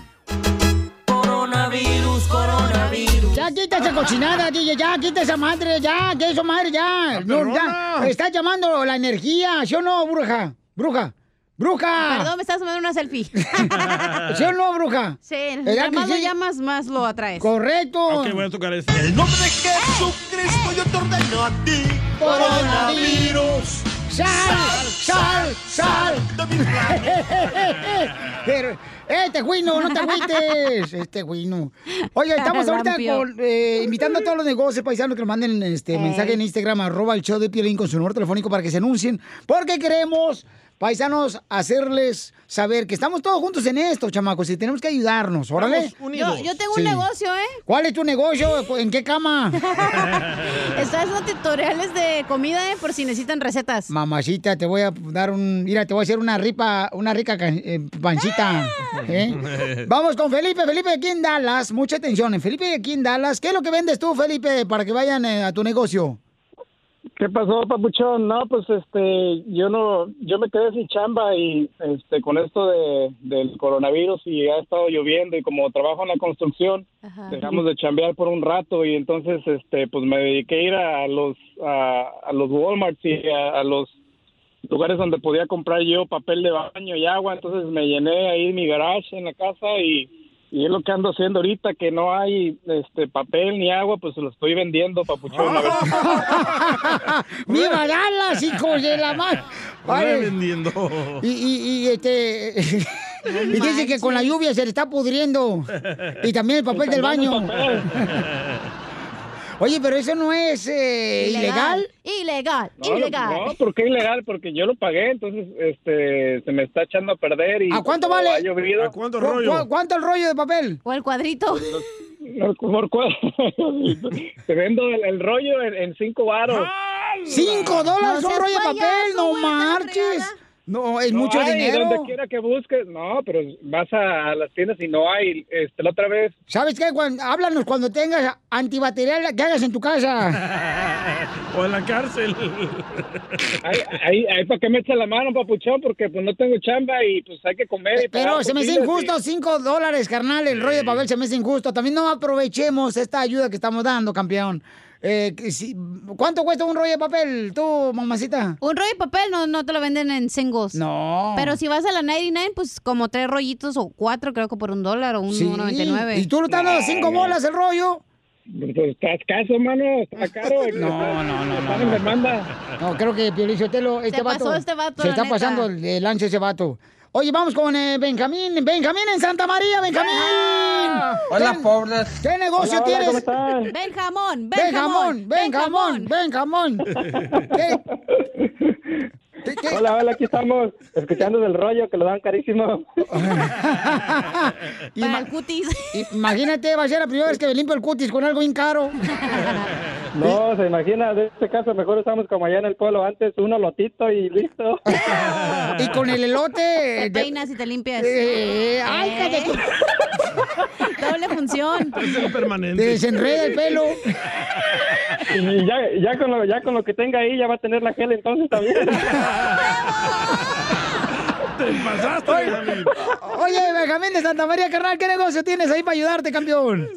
Coronavirus, coronavirus.
Ya quita esa cochinada, DJ, ya quita esa madre, ya, que eso madre, ya. No, ya. Está llamando la energía, ¿sí o no, bruja? Bruja, bruja.
Perdón, me estás tomando una selfie.
¿Sí o no, bruja?
Sí,
¿Verdad
entre
que
más lo
sí?
llamas, más lo atraes.
Correcto.
Ok, voy a tocar este.
En nombre de Jesucristo yo te ordeno a ti.
Coronavirus. Sal, sal, sal. Pero, este güino, no te agüites. Este güino. Oye, estamos ahorita con, eh, invitando a todos los negocios paisanos que nos manden este mensaje en Instagram, arroba el show de Piolín con su número telefónico para que se anuncien. Porque queremos, paisanos, hacerles saber que estamos todos juntos en esto, chamacos, y tenemos que ayudarnos. Órale.
Yo, yo tengo
Sí.
un negocio, ¿eh?
¿Cuál es tu negocio? ¿En qué cama?
Estoy haciendo tutoriales de comida, ¿eh? Por si necesitan recetas.
Mamacita, te voy a dar un. Mira, te voy a hacer una ripa, una rica ca- eh, pancita. ¿eh? Vamos con Felipe. Felipe aquí en Dallas. Mucha atención. Felipe aquí en Dallas. ¿Qué es lo que vendes tú, Felipe, para que vayan eh, a tu negocio?
¿Qué pasó, papuchón? No, pues este, yo no, yo me quedé sin chamba y este, con esto de, del coronavirus y ha estado lloviendo y como trabajo en la construcción, dejamos de chambear por un rato y entonces, este, pues me dediqué a ir a los, a, a los Walmart y a, a los lugares donde podía comprar yo papel de baño y agua, entonces me llené ahí mi garage en la casa y, y es lo que ando haciendo ahorita, que no hay este papel ni agua, pues se lo estoy vendiendo, papuchón. a ver si-
¡Viva Dallas, hijos de la mar!
Anda vendiendo.
Y, y, y, este. y dice que con la lluvia se le está pudriendo. Y también el papel del baño. Oye, pero eso no es eh, ilegal.
Ilegal,
No,
ilegal.
No, ¿por qué ilegal? Porque yo lo pagué, entonces este se me está echando a perder y
¿A cuánto vale?
ha llovido-
¿Cu- cu- ¿Cuánto el rollo de papel?
O el cuadrito.
No, ¿Por cuál? Te vendo el, el rollo en, en cinco varos.
¡Cinco dólares
No
un rollo de papel!
payaso,
¡No marches! No, es
No
mucho
hay,
dinero.
Donde quiera que busques, no, pero vas a, a las tiendas y no hay. Este, la otra vez,
¿Sabes qué? Cuando, háblanos cuando tengas antibacterial que hagas en tu casa.
o en la cárcel.
ahí, ahí, ahí para que me eche la mano, papuchón, porque pues no tengo chamba y pues hay que comer. y
Pero se me hace
y-
injusto, cinco dólares, carnal, el rollo de papel se me hace injusto. También no aprovechemos esta ayuda que estamos dando, campeón. Eh, ¿Cuánto cuesta un rollo de papel, tú, mamacita?
Un rollo de papel no, no te lo venden en singles.
No.
Pero si vas a la 99, pues como tres rollitos o cuatro, creo que por un dólar o un
Sí.
1.99.
¿Y tú lo estás dando cinco bolas el rollo?
Pues está escaso, mano, está caro.
No, no, no, no.
Están en
no.
demanda.
No, creo que Piolín Sotelo, este
Se
vato.
pasó este vato,
Se está
neta.
pasando el, el lanche ese vato. Oye, vamos con eh, Benjamín. Benjamín en Santa María, Benjamín.
Hola,
¿Qué-
pobres.
¿Qué negocio
Hola, hola,
tienes?
¿cómo están?
Ven jamón,
Ven jamón, ven jamón,
Hola, hola, aquí estamos escuchando del rollo que lo dan carísimo.
Para el cutis. Imagínate, va a ser la primera vez que me limpio el cutis con algo bien caro.
No, se imagina, de este caso mejor estamos como allá en el pueblo antes, uno lotito y listo.
Y con el elote.
Te peinas y te limpias.
Eh, ay,
Eh.
cállate.
Doble función.
Es el permanente.
Te desenreda el pelo.
Y ya, ya, con lo, ya con lo que tenga ahí ya va a tener la gel entonces también.
Te pasaste, Benjamín.
Oye, Benjamín de Santa María, carnal, ¿qué negocio tienes ahí para ayudarte, campeón?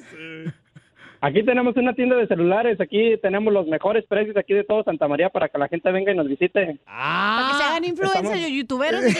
Aquí tenemos una tienda de celulares, aquí tenemos los mejores precios aquí de todo Santa María para que la gente venga y nos visite.
Para que se hagan influencers y youtuberos.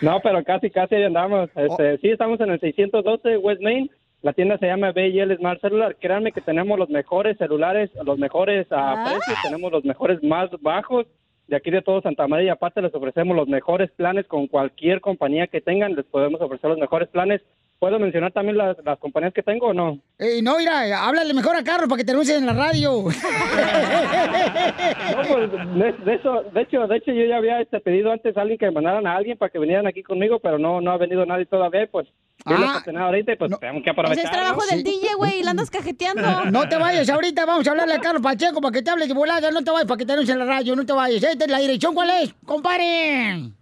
No, pero casi, casi ahí andamos. Este, Sí, estamos en el 612 West Main. La tienda se llama B&L Smart Cellular. Créanme que tenemos los mejores celulares, los mejores a precios, tenemos los mejores más bajos de aquí de todo Santa María. Y aparte les ofrecemos los mejores planes con cualquier compañía que tengan. Les podemos ofrecer los mejores planes. ¿Puedo mencionar también las, las compañías que tengo o no?
Eh, no, mira, háblale mejor a Carlos para que te anuncien en la radio.
No, pues, de, de eso, de hecho, de hecho yo ya había este, pedido antes a alguien que me mandaran a alguien para que vinieran aquí conmigo, pero no, no ha venido nadie todavía. Pues
Ah.
oportunidad ahorita y pues tenemos que aprovechar.
Ese es trabajo
¿no?
del DJ, güey, y la andas cajeteando.
No te vayas ahorita, vamos a hablarle a Carlos Pacheco para que te hable de volada. No te vayas para que te en la radio, no te vayas. Eh, ¿La dirección cuál es? ¡Comparen!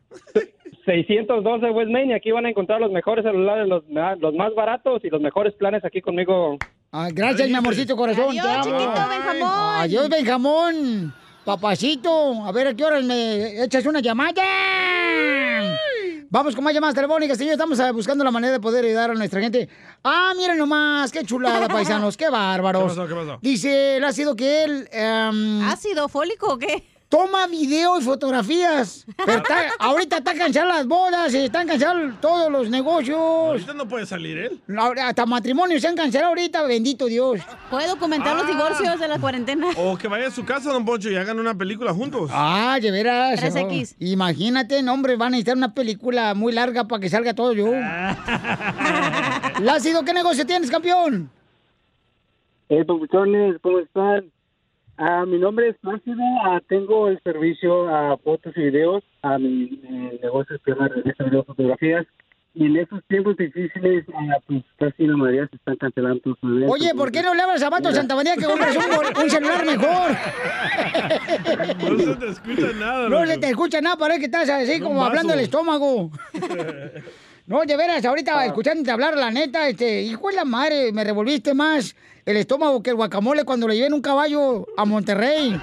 612 West Main y aquí van a encontrar los mejores celulares, los, los más baratos y los mejores planes aquí conmigo.
Ah, gracias, mi amorcito corazón.
Adiós,
te
chiquito Benjamón.
Adiós, Benjamón. Papacito, a ver a qué hora me echas una llamada. Vamos con más llamadas telefónicas, señor. Estamos eh, buscando la manera de poder ayudar a nuestra gente. Ah, miren nomás, qué chulada, paisanos, qué bárbaros.
¿Qué pasó, qué pasó?
Dice el ácido que él. em,
¿Ácido fólico o qué?
Toma video y fotografías. Pero está- ahorita están canceladas las bodas, están cancelados todos los negocios.
Ahorita no puede salir él.
Hasta matrimonios se han cancelado ahorita, bendito Dios.
Puede documentar los divorcios de la cuarentena.
O que vaya a su casa, don Poncho, y hagan una película juntos.
Ah, de veras.
3X.
oh. Imagínate, no, hombre, van a necesitar una película muy larga para que salga todo yo. Lácido, ¿qué negocio tienes, campeón?
Hey, papuchones, ¿cómo están? Ah, mi nombre es Plácido, ah, tengo el servicio a fotos y videos, a mi, mi negocio llama Revista Video Fotografías, y en estos tiempos difíciles, ah, pues casi la mayoría se están cancelando sus eventos.
Oye, ¿por qué no le hablas a Vato Santa María que compres un, un celular mejor?
No se te escucha nada,
No se te escucha nada, parece que estás así como hablando del estómago. No, de veras, ahorita escuchándote hablar, la neta, este, hijo de la madre, me revolviste más el estómago que el guacamole cuando le lleven un caballo a Monterrey.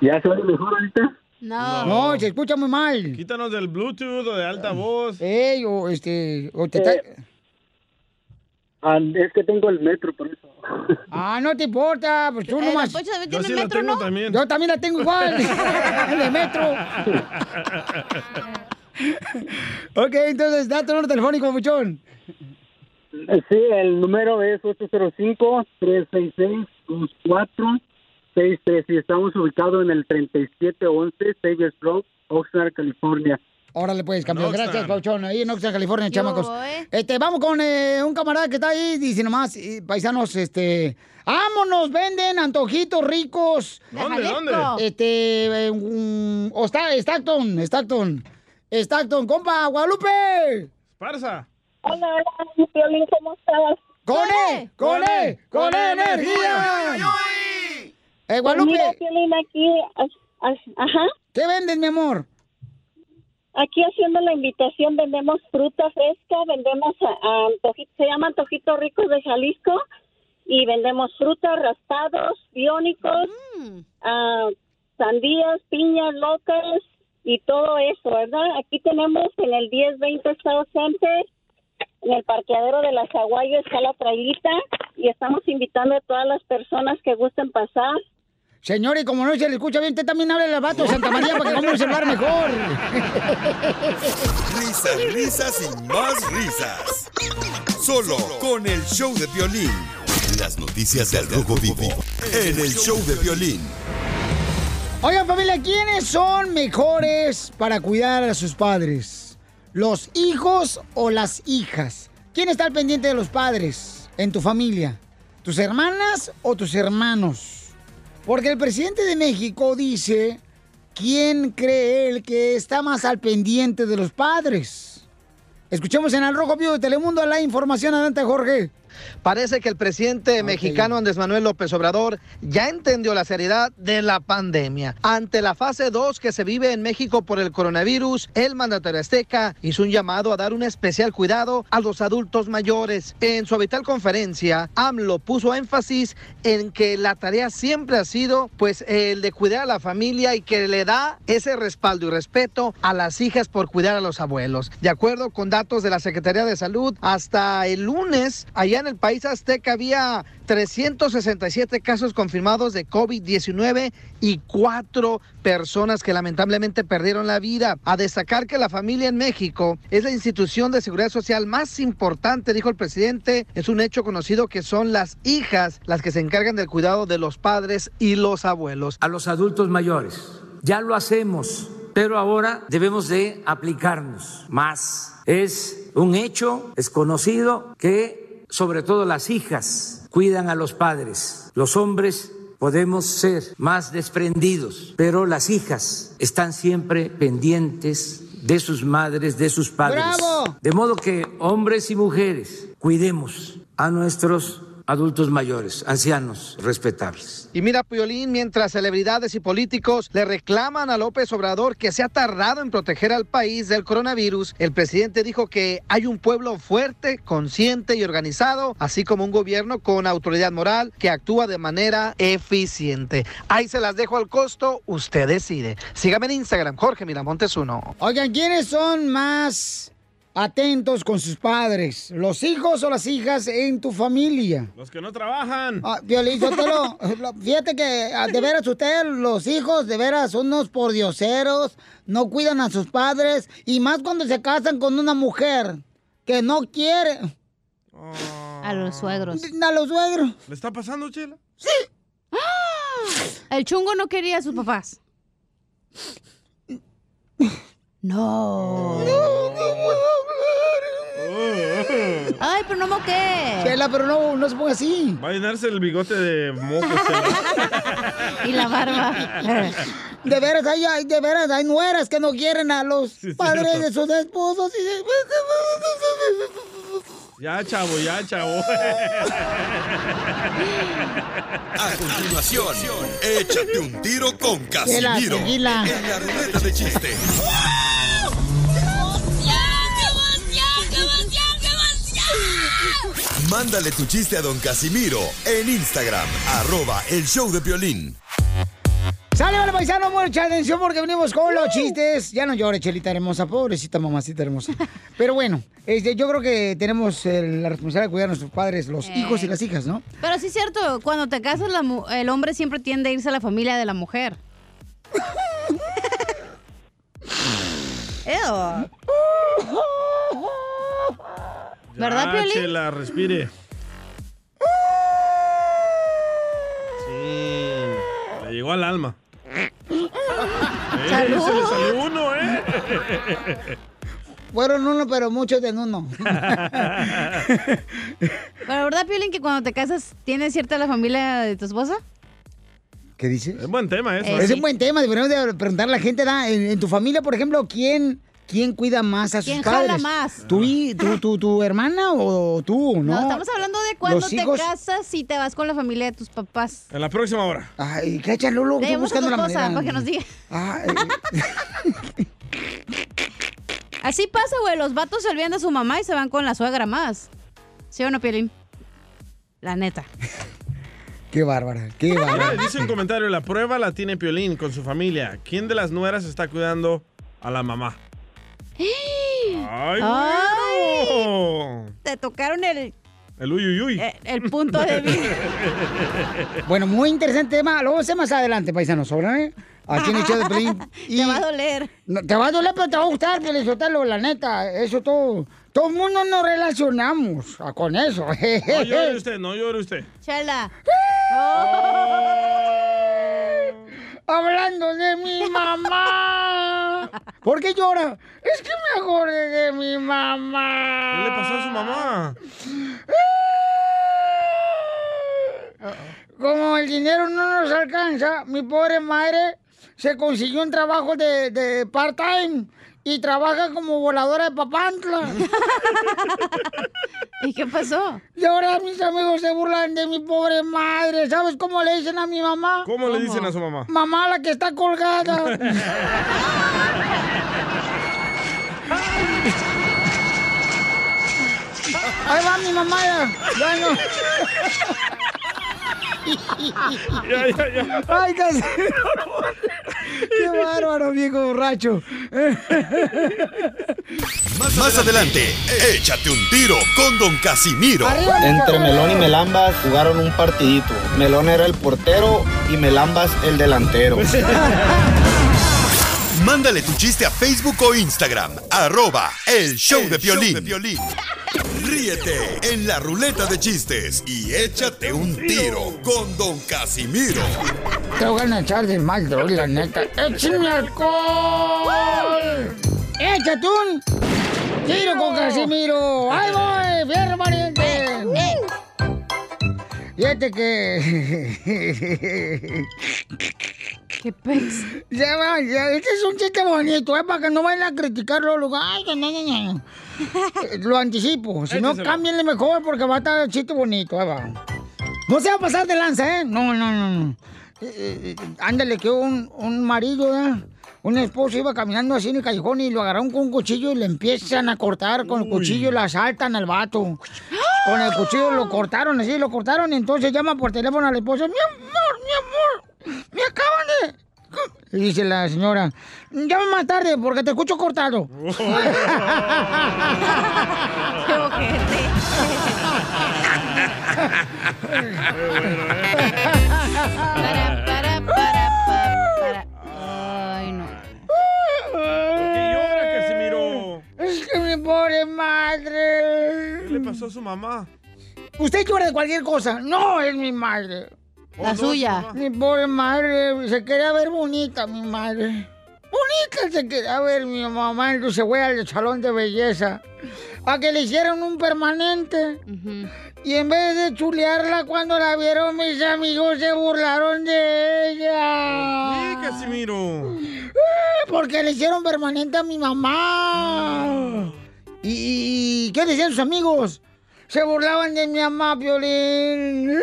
¿Ya se oye mejor ahorita?
No.
No, se escucha muy mal.
Quítanos del Bluetooth o de alta voz.
Ey, o este, o te
Eh,
está-
Ah, es que tengo el metro, por eso.
Ah, no te importa, pues tú
Eh,
nomás.
Yo tiene sí la metro, tengo ¿no? también.
Yo también la tengo igual, de metro. Ok, entonces, da tu número telefónico, muchón.
Sí, el número es 805-366-2463 y estamos ubicados en el 3711 Sagers Road, Oxnard, California.
Órale, pues, campeón. Gracias. Pauchón. Ahí en Oxnard, California,
Yo,
chamacos.
eh.
Este, vamos con eh, un camarada que está ahí, dice nomás, eh, paisanos, este... ¡Vámonos! Venden antojitos ricos.
¿Dónde, dónde?
Este, eh, un- o está, Stockton, Stockton. Stockton, compa, Guadalupe.
Esparza.
Hola, hola, Piolín, ¿cómo estás?
¡Con E! ¡Con E! ¡Con E energía! Eh, Guadalupe.
Mira, Piolín, aquí, ajá.
¿Qué vendes, mi amor?
Aquí haciendo la invitación vendemos fruta fresca, vendemos a, a antoji- se llama Antojitos Ricos de Jalisco y vendemos frutas, raspados, biónicos, ah, sandías, piñas locas y todo eso, ¿verdad? Aquí tenemos en el 1020 South Center, en el parqueadero de la Zaguayo está la trailita y estamos invitando a todas las personas que gusten pasar.
Señor, y como no se le escucha bien, usted también habla el vato de Santa María para que vamos a hablar mejor.
Risas, risas y más risas. Solo con el show de violín. Las noticias del Rojo Vivo en el show de violín.
Oigan, familia, ¿quiénes son mejores para cuidar a sus padres? ¿Los hijos o las hijas? ¿Quién está al pendiente de los padres en tu familia? ¿Tus hermanas o tus hermanos? Porque el presidente de México dice, ¿quién cree él que está más al pendiente de los padres? Escuchemos en el Rojo Vivo de Telemundo la información. Adelante, Jorge.
Parece que el presidente mexicano Andrés Manuel López Obrador ya entendió la seriedad de la pandemia. Ante la fase 2 que se vive en México por el coronavirus, el mandatario azteca hizo un llamado a dar un especial cuidado a los adultos mayores. En su habitual conferencia, AMLO puso énfasis en que la tarea siempre ha sido pues el de cuidar a la familia y que le da ese respaldo y respeto a las hijas por cuidar a los abuelos. De acuerdo con datos de la Secretaría de Salud, hasta el lunes, allá en el país azteca había 367 casos confirmados de COVID-19 y cuatro personas que lamentablemente perdieron la vida. A destacar que la familia en México es la institución de seguridad social más importante, dijo el presidente. Es un hecho conocido que son las hijas las que se encargan del cuidado de los padres y los abuelos.
a los adultos mayores. Ya lo hacemos, pero ahora debemos de aplicarnos más. Es un hecho, es conocido que sobre todo las hijas cuidan a los padres. Los hombres podemos ser más desprendidos, pero las hijas están siempre pendientes de sus madres, de sus padres.
¡Bravo!
De modo que hombres y mujeres cuidemos a nuestros adultos mayores, ancianos respetables.
Y mira, Piolín, mientras celebridades y políticos le reclaman a López Obrador que se ha tardado en proteger al país del coronavirus, el presidente dijo que hay un pueblo fuerte, consciente y organizado, así como un gobierno con autoridad moral que actúa de manera eficiente. Ahí se las dejo al costo, usted decide. Sígame en Instagram, Jorge Miramontes uno.
Oigan, ¿quiénes son más atentos con sus padres? ¿Los hijos o las hijas en tu familia?
Los que no trabajan.
Ah, Sotelo, lo- fíjate que ah, de veras usted, los hijos, de veras son unos pordioseros, no cuidan a sus padres, y más cuando se casan con una mujer que no quiere.
A los suegros.
A los suegros.
¿Le está pasando, Chela?
El chungo no quería a sus papás. No. Ay, pero no moqué.
Chela, pero no, no se ponga así.
Va a llenarse el bigote de. Chela.
Y la barba.
De veras, hay, hay- de veras, hay nueras que no quieren a los padres
cierto.
de sus esposos. y de-
ya, chavo, ya, chavo.
A continuación, échate un tiro con Casimiro. En la ruleta de chiste. Mándale tu chiste a don Casimiro en Instagram, arroba el show de violín.
Sale, vale, paisano, mucha atención porque venimos con los chistes. Ya no llores, Chelita hermosa, pobrecita mamacita hermosa. Pero bueno, este, yo creo que tenemos eh, la responsabilidad de cuidar a nuestros padres, los
Eh.
hijos y las hijas, ¿no?
Pero sí es cierto, cuando te casas, la mu- el hombre siempre tiende a irse a la familia de la mujer. Ew. ¿Verdad, Piolín?
Chela, respire. Sí, le llegó al alma. Eh,
¡Salud!
Se le salió uno, ¿eh?
Fueron uno, pero muchos de uno.
Pero ¿verdad, Piolín, que cuando te casas tienes cierta la familia de tu esposa?
¿Qué dices?
Es buen tema eso.
Eh,
es
sí.
un buen tema, deberíamos de preguntar a la gente, ¿da? En, en tu familia, por ejemplo, ¿quién, quién cuida más a sus
¿Quién
padres?
jala más?
¿Tu, hi- tu, tu, tu hermana o tú, no?
No, estamos hablando de cuando te casas y te vas con la familia de tus papás.
En la próxima hora.
Ay, cacha, Lolo, estoy
llamamos a tu
buscando la
esposa
manera.
para que nos diga.
Ay,
Así pasa, güey. Los vatos se olvidan de su mamá y se van con la suegra más. ¿Sí o no, Piolín? La neta.
qué bárbara, qué
Mira,
bárbara.
dice un comentario, la prueba la tiene Piolín con su familia. ¿Quién de las nueras está cuidando a la mamá? ¡Ay, bueno!
Te tocaron el,
El uy, uy, uy.
el, el punto de vista.
Bueno, muy interesante tema. Lo vamos a hacer más adelante, paisanos, ¿sobra, eh? Aquí en el show de Pelín.
Te va a doler.
No, te va a doler, pero te va a gustar, Pelizotelo, la neta. Eso todo. Todo el mundo nos relacionamos con eso.
No llore usted, no llore usted.
Chela.
Hablando de mi mamá. ¿Por qué llora? Es que me acordé de mi mamá.
¿Qué le pasó a su mamá?
Como el dinero no nos alcanza, mi pobre madre se consiguió un trabajo de, de part-time y trabaja como voladora de papantla.
¿Y qué pasó?
Y ahora mis amigos se burlan de mi pobre madre. ¿Sabes cómo le dicen a mi mamá?
¿Cómo le dicen a su mamá?
Mamá, la que está colgada. Ahí va mi mamá ya. Ya no.
Ya, ya, ya.
Ay, casi. Qué bárbaro, viejo borracho.
Más adelante, échate un tiro con don Casimiro.
Entre Melón y Melambas jugaron un partidito. Melón era el portero y Melambas el delantero.
Mándale tu chiste a Facebook o Instagram, arroba el show de violín. Ríete en la ruleta de chistes y échate un tiro con don Casimiro.
Te voy a echar de mal, droga, la neta. ¡Échame alcohol! ¡Échate un tiro con Casimiro! ¡Ahí voy, fierro pariente! Fíjate que...
¿Qué pez?
Ya va, ya, este es un chiste bonito, ¿eh? Para que no vayan a criticarlo. Luego, ay, no, no, no. Eh, Lo anticipo. Si no,
Écheselo.
cámbienle mejor porque va a estar el chiste bonito. Ahí va. No se va a pasar de lanza, ¿eh? No, no, no, no. Eh, eh, ándale, que un, un marido, ¿eh? Un esposo iba caminando así en el callejón y lo agarraron con un cuchillo y le empiezan a cortar con el cuchillo y le asaltan al vato. Con el cuchillo lo cortaron así, lo cortaron y entonces llama por teléfono a la esposa. Mi amor, mi amor, me acaban de... Y dice la señora, llama más tarde porque te escucho cortado. madre.
¿Qué le pasó a su mamá?
Usted llora de cualquier cosa. No, es mi madre.
La suya.
Mi pobre madre. Se quería ver bonita, mi madre. Bonita se quería ver mi mamá. Entonces fue al salón de belleza. A que le hicieron un permanente. Y en vez de chulearla cuando la vieron, mis amigos se burlaron de ella.
Sí, Casimiro.
Eh, Porque le hicieron permanente a mi mamá. ¿Y, y qué decían sus amigos? Se burlaban de mi mamá, Piolín.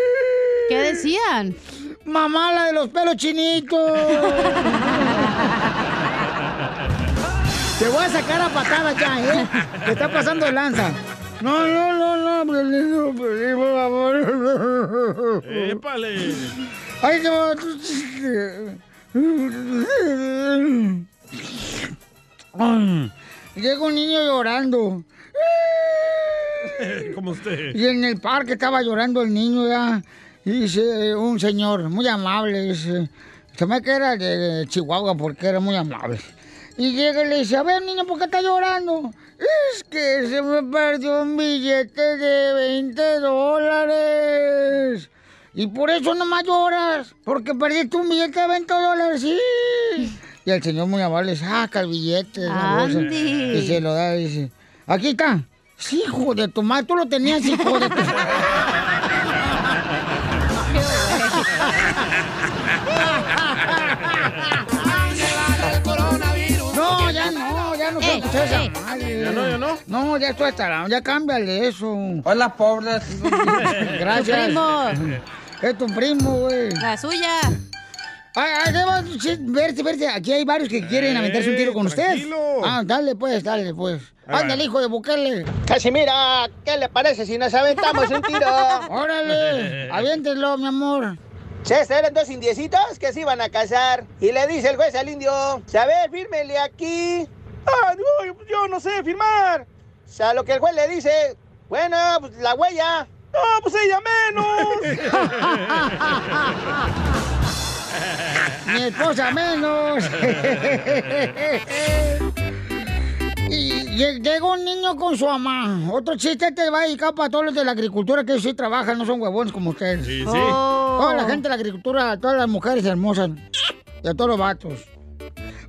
¿Qué decían?
Mamá, la de los pelos chinitos. Te voy a sacar a patada ya, ¿eh? Te está pasando de lanza. No, no, no, no, Piolín, no, Piolín, por favor.
¡Épale!
Ay. Ay, Llega un niño llorando.
Como usted.
Y en el parque estaba llorando el niño ya. Y dice un señor muy amable, dice, se me que era de Chihuahua porque era muy amable. Y llega y le dice, a ver niño, ¿por qué estás llorando? Es que se me perdió un billete de 20 dólares. Y por eso nomás lloras, porque perdiste un billete de 20 dólares, sí. Y el señor muy amable saca el billete
Andy.
y se lo da y dice, aquí está. Sí, hijo de tu madre, tú lo tenías, hijo de tu... No, ya no, ya no se escucha esa madre.
¿Ya no, ya no?
No, ya esto está, ya cámbiale eso. Hola, pobres. Gracias.
Tu primo.
Es tu primo, güey.
La suya.
Debo- sí, verte, verte. Aquí hay varios que quieren aventarse un tiro con usted. Ah, dale pues, dale pues. Ándale, hijo de Bukele.
Casimira, ¿qué le parece si nos aventamos un tiro?
Órale, aviéntelo, mi amor.
Ches, eran dos indiecitos que se iban a casar. Y le dice el juez al indio, ver, fírmele aquí. Ah, no, yo no sé firmar. O sea, lo que el juez le dice, bueno, pues la huella. No, pues ella menos.
Mi esposa menos. y lle- llega un niño con su mamá. Otro chiste te va a dedicar para todos los de la agricultura que sí trabajan, no son huevones como ustedes.
Sí, sí. Oh.
Toda la gente de la agricultura, todas las mujeres hermosas y a todos los vatos.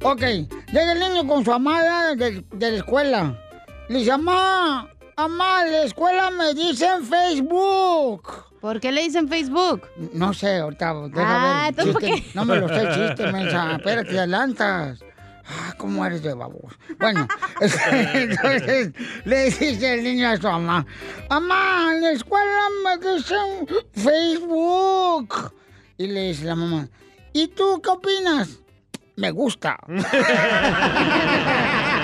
Ok, llega el niño con su amada de, de la escuela. Le dice, mamá, mamá, en la escuela me dicen Facebook.
¿Por qué le dicen Facebook?
No sé, ahorita, deja
Ah,
ver.
entonces, ¿por qué?
No me lo sé chiste, mensa. Espérate, te adelantas. Ah, ¿cómo eres de baboso? Bueno, entonces le dice el niño a su mamá, mamá, en la escuela me dicen Facebook. Y le dice la mamá, ¿y tú qué opinas? Me gusta.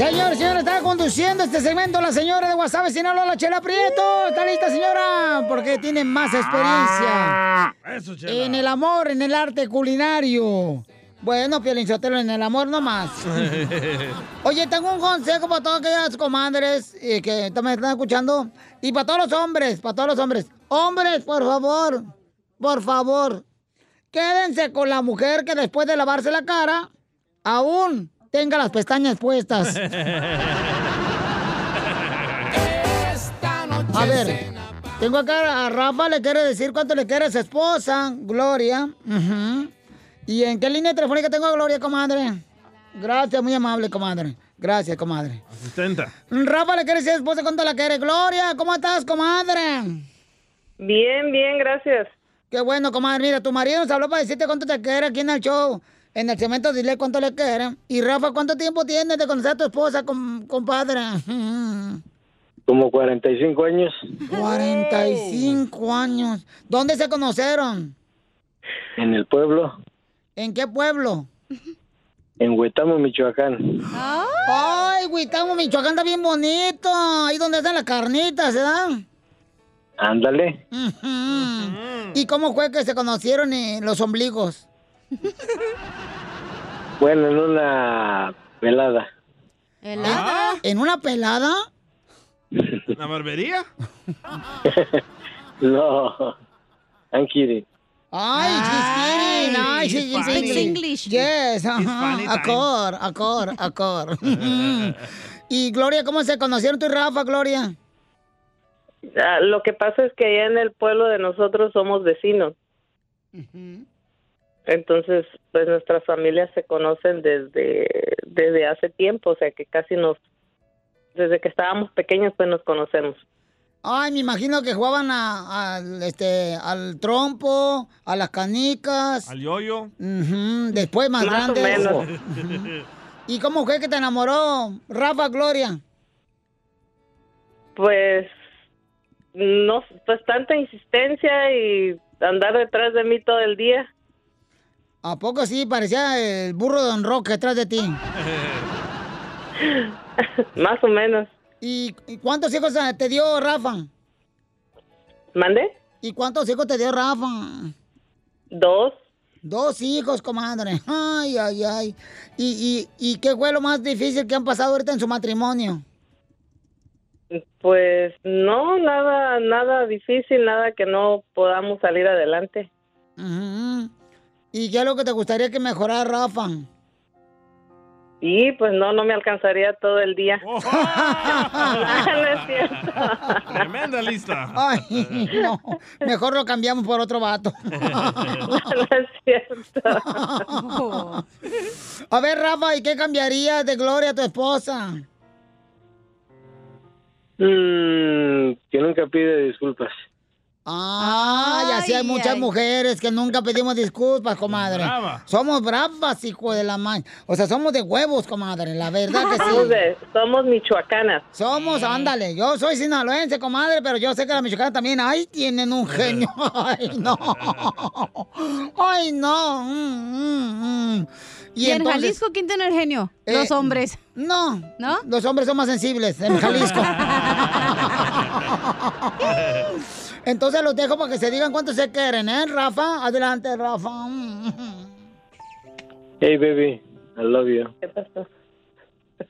Señor, señora, está conduciendo este segmento la señora de WhatsApp, Sinaloa, la Chela Prieto. ¿Está lista, señora? Porque tiene más experiencia.
Eso, Chela.
En el amor, en el arte culinario. Bueno, Piolín Sotelo, en el amor nomás. Oye, tengo un consejo para todas aquellas comadres eh, que también están escuchando. Y para todos los hombres, para todos los hombres. Hombres, por favor, por favor, quédense con la mujer que después de lavarse la cara, aún tenga las pestañas puestas. A ver, tengo acá a Rafa, le quiere decir cuánto le quiere a su esposa, Gloria. ¿Y en qué línea telefónica tengo a Gloria, comadre? Gracias, muy amable, comadre. Gracias, comadre.
Asistenta.
Rafa le quiere decir a su esposa cuánto la quiere. Gloria, ¿cómo estás, comadre?
Bien, bien, gracias.
Qué bueno, comadre. Mira, tu marido nos habló para decirte cuánto te quiere aquí en el show. En el cemento, dile cuánto le quiere. Y Rafa, ¿cuánto tiempo tienes de conocer a tu esposa, com- compadre?
Como 45 años
45 años. ¿Dónde se conocieron?
en el pueblo,
¿En qué pueblo?
en Huetamo, Michoacán.
Ay, Huitamo, Michoacán está bien bonito. Ahí donde están las carnitas, ¿verdad?
Ándale.
Ujú. ¿Y cómo fue que se conocieron eh, los ombligos?
Bueno, en una velada.
¿Helada? ¿En una pelada?
¿La barbería?
no, I'm kidding.
Ay, she's kidding. Ay,
English.
Yes,
time.
Acor, acor, acor. y Gloria, ¿cómo se conocieron tú y Rafa, Gloria?
Ah, Lo que pasa es que allá en el pueblo de nosotros somos vecinos. Entonces, pues nuestras familias se conocen desde, desde hace tiempo, o sea que casi nos desde que estábamos pequeños pues nos conocemos.
Ay, me imagino que jugaban a, al, este, al trompo, a las canicas.
Al yoyo.
Ujú, Después más,
Más o
grande.
menos.
¿Y cómo fue que te enamoró Rafa Gloria?
Pues no, pues tanta insistencia y andar detrás de mí todo el día.
¿A poco sí? Parecía el burro Don Roque detrás de ti.
Más o menos.
¿Y, y cuántos hijos eh, te dio Rafa?
¿Mande?
¿Y cuántos hijos te dio Rafa?
Dos.
Dos hijos, comadre. Ay, ay, ay. ¿Y, y, y qué fue lo más difícil que han pasado ahorita en su matrimonio?
Pues no, nada, nada difícil, nada que no podamos salir adelante.
Ujú. ¿Y qué es lo que te gustaría que mejorara Rafa?
Y pues no, no me alcanzaría todo el día.
Oh.
no es cierto.
Tremenda lista.
Ay, no. Mejor lo cambiamos por otro vato.
no es cierto.
A ver, Rafa, ¿y qué cambiaría de Gloria a tu esposa?
Mm, que nunca pide disculpas.
Ah, y así hay muchas mujeres que nunca pedimos disculpas, comadre.
Brava.
Somos bravas, hijo de la man. O sea, somos de huevos, comadre, la verdad que sí.
Somos, de- somos michoacanas.
Somos, ándale. Yo soy sinaloense, comadre, pero yo sé que las mexicanas también, ay, tienen un genio. Ay, no. Ay, no. Mm, mm, mm.
¿Y, en Jalisco quién tiene el genio? Los
Eh,
hombres.
No.
¿No?
Los hombres son más sensibles en Jalisco. Entonces los dejo para que se digan cuánto se quieren, ¿eh, Rafa? Adelante, Rafa.
Hey, baby, I love you.
¿Qué pasó?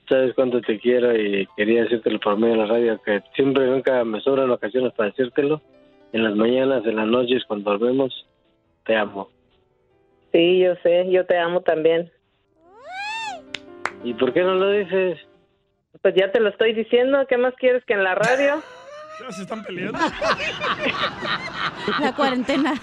Sabes cuánto te quiero y quería decírtelo por medio de la radio, que siempre nunca me sobran ocasiones para decírtelo. En las mañanas, en las noches, cuando dormimos, te amo.
Sí, yo sé, yo te amo también.
¿Y por qué no lo dices?
Pues ya te lo estoy diciendo, ¿qué más quieres que en la radio?
Ya se están peleando.
La cuarentena.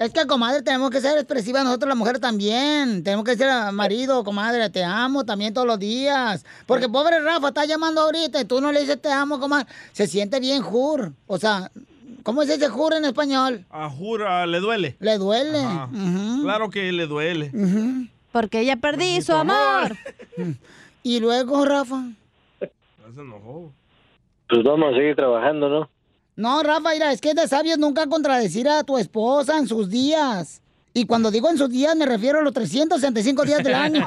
Es que, comadre, tenemos que ser expresivas nosotros las mujeres también. Tenemos que decir al marido, comadre, te amo también todos los días. Porque pobre Rafa está llamando ahorita y tú no le dices te amo, comadre. Se siente bien jur. O sea, ¿cómo se dice jur en español?
A Jura, le duele.
Le duele.
Claro que le duele.
Porque ya perdí su amor.
Y luego, Rafa.
Se enojó.
Pues vamos a seguir trabajando, ¿no?
No, Rafa, mira, es que es de sabios nunca contradecir a tu esposa en sus días. Y cuando digo en sus días, me refiero a los 365 días del año.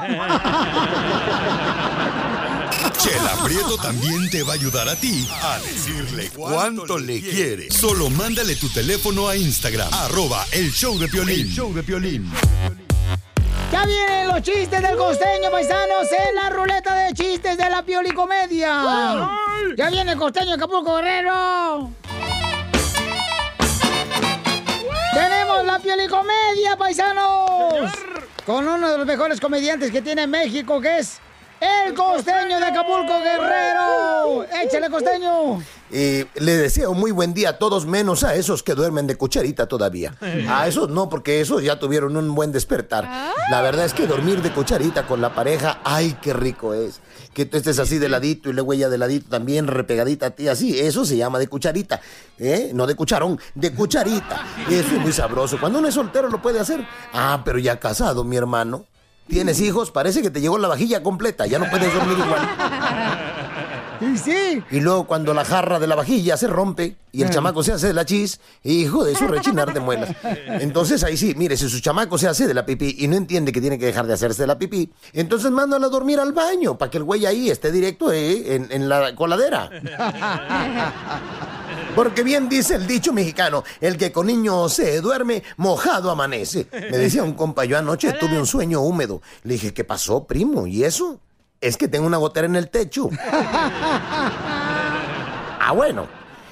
Chela Prieto también te va a ayudar a ti a decirle cuánto le quiere. Solo mándale tu teléfono a Instagram, arroba el show de Piolín. El show de Piolín.
Ya vienen los chistes del costeño, paisanos, en la ruleta de chistes de la piolicomedia. Ya viene el costeño de Acapulco Guerrero. Tenemos la piolicomedia, paisanos. Con uno de los mejores comediantes que tiene México, que es el costeño de Acapulco Guerrero. Échale, costeño.
Eh, le deseo muy buen día a todos, menos a esos que duermen de cucharita todavía. A esos no, porque esos ya tuvieron un buen despertar. La verdad es que dormir de cucharita con la pareja, ay, qué rico es. Que tú estés así de ladito y luego ella de ladito también repegadita a ti, así. Eso se llama de cucharita. ¿eh? No de cucharón, de cucharita. Eso es muy sabroso. Cuando uno es soltero lo puede hacer. Ah, pero ya casado, mi hermano. ¿Tienes hijos? Parece que te llegó la vajilla completa. Ya no puedes dormir igual.
Y sí.
Y luego cuando la jarra de la vajilla se rompe y el chamaco se hace de la chis, hijo de su rechinar de muelas. Entonces ahí sí, mire, si su chamaco se hace de la pipí y no entiende que tiene que dejar de hacerse de la pipí, entonces mándalo a dormir al baño para que el güey ahí esté directo eh, en, en la coladera. Porque bien dice el dicho mexicano, el que con niño se duerme, mojado amanece. Me decía un compa, yo anoche tuve un sueño húmedo. Le dije, ¿qué pasó, primo? ¿Y eso? Es que tengo una gotera en el techo. Ah, bueno.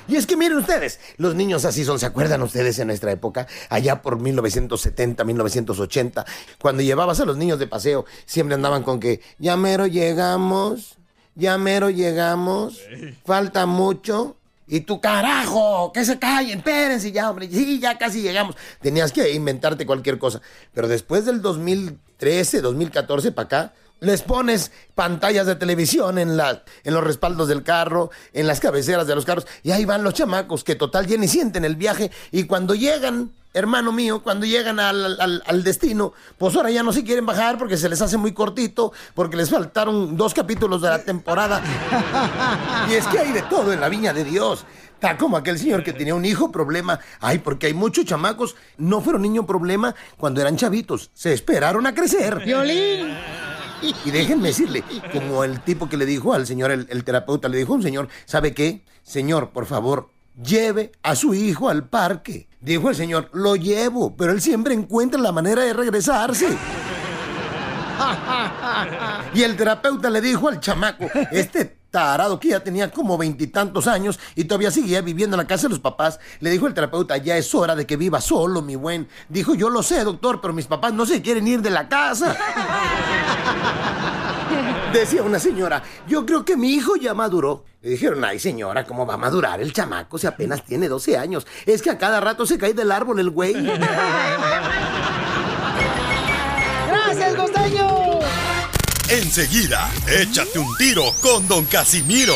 Y es que miren ustedes, los niños así son, ¿se acuerdan ustedes en nuestra época? Allá por 1970, 1980, cuando llevabas a los niños de paseo, siempre andaban con que, ya mero llegamos, ya mero llegamos, falta mucho. Y tu carajo, que se callen, espérense ya, hombre, sí, ya casi llegamos. Tenías que inventarte cualquier cosa. Pero después del 2003, 2013, 2014 para acá, les pones pantallas de televisión en, la, en los respaldos del carro, en las cabeceras de los carros, y ahí van los chamacos que total ya ni sienten el viaje, y cuando llegan, hermano mío, cuando llegan al, al- al destino, pues ahora ya no se quieren bajar porque se les hace muy cortito, porque les faltaron dos capítulos de la temporada. Y es que hay de todo en la viña de Dios. Está como aquel señor que tenía un hijo problema. Ay, porque hay muchos chamacos, no fueron niño problema cuando eran chavitos. Se esperaron a crecer.
Violín.
Y déjenme decirle, como el tipo que le dijo al señor, el, el terapeuta, le dijo a un señor, ¿sabe qué? Señor, por favor, lleve a su hijo al parque. Dijo el señor, lo llevo, pero él siempre encuentra la manera de regresarse. Y el terapeuta le dijo al chamaco, este tarado que ya tenía como veintitantos años y todavía seguía viviendo en la casa de los papás, le dijo el terapeuta, ya es hora de que viva solo, mi buen. Dijo, yo lo sé, doctor, pero mis papás no se quieren ir de la casa. Decía una señora, yo creo que mi hijo ya maduró. Le dijeron, ay señora, ¿cómo va a madurar el chamaco si apenas tiene 12 años? Es que a cada rato se cae del árbol el güey.
¡Gracias, costeño!
Enseguida, échate un tiro con Don Casimiro.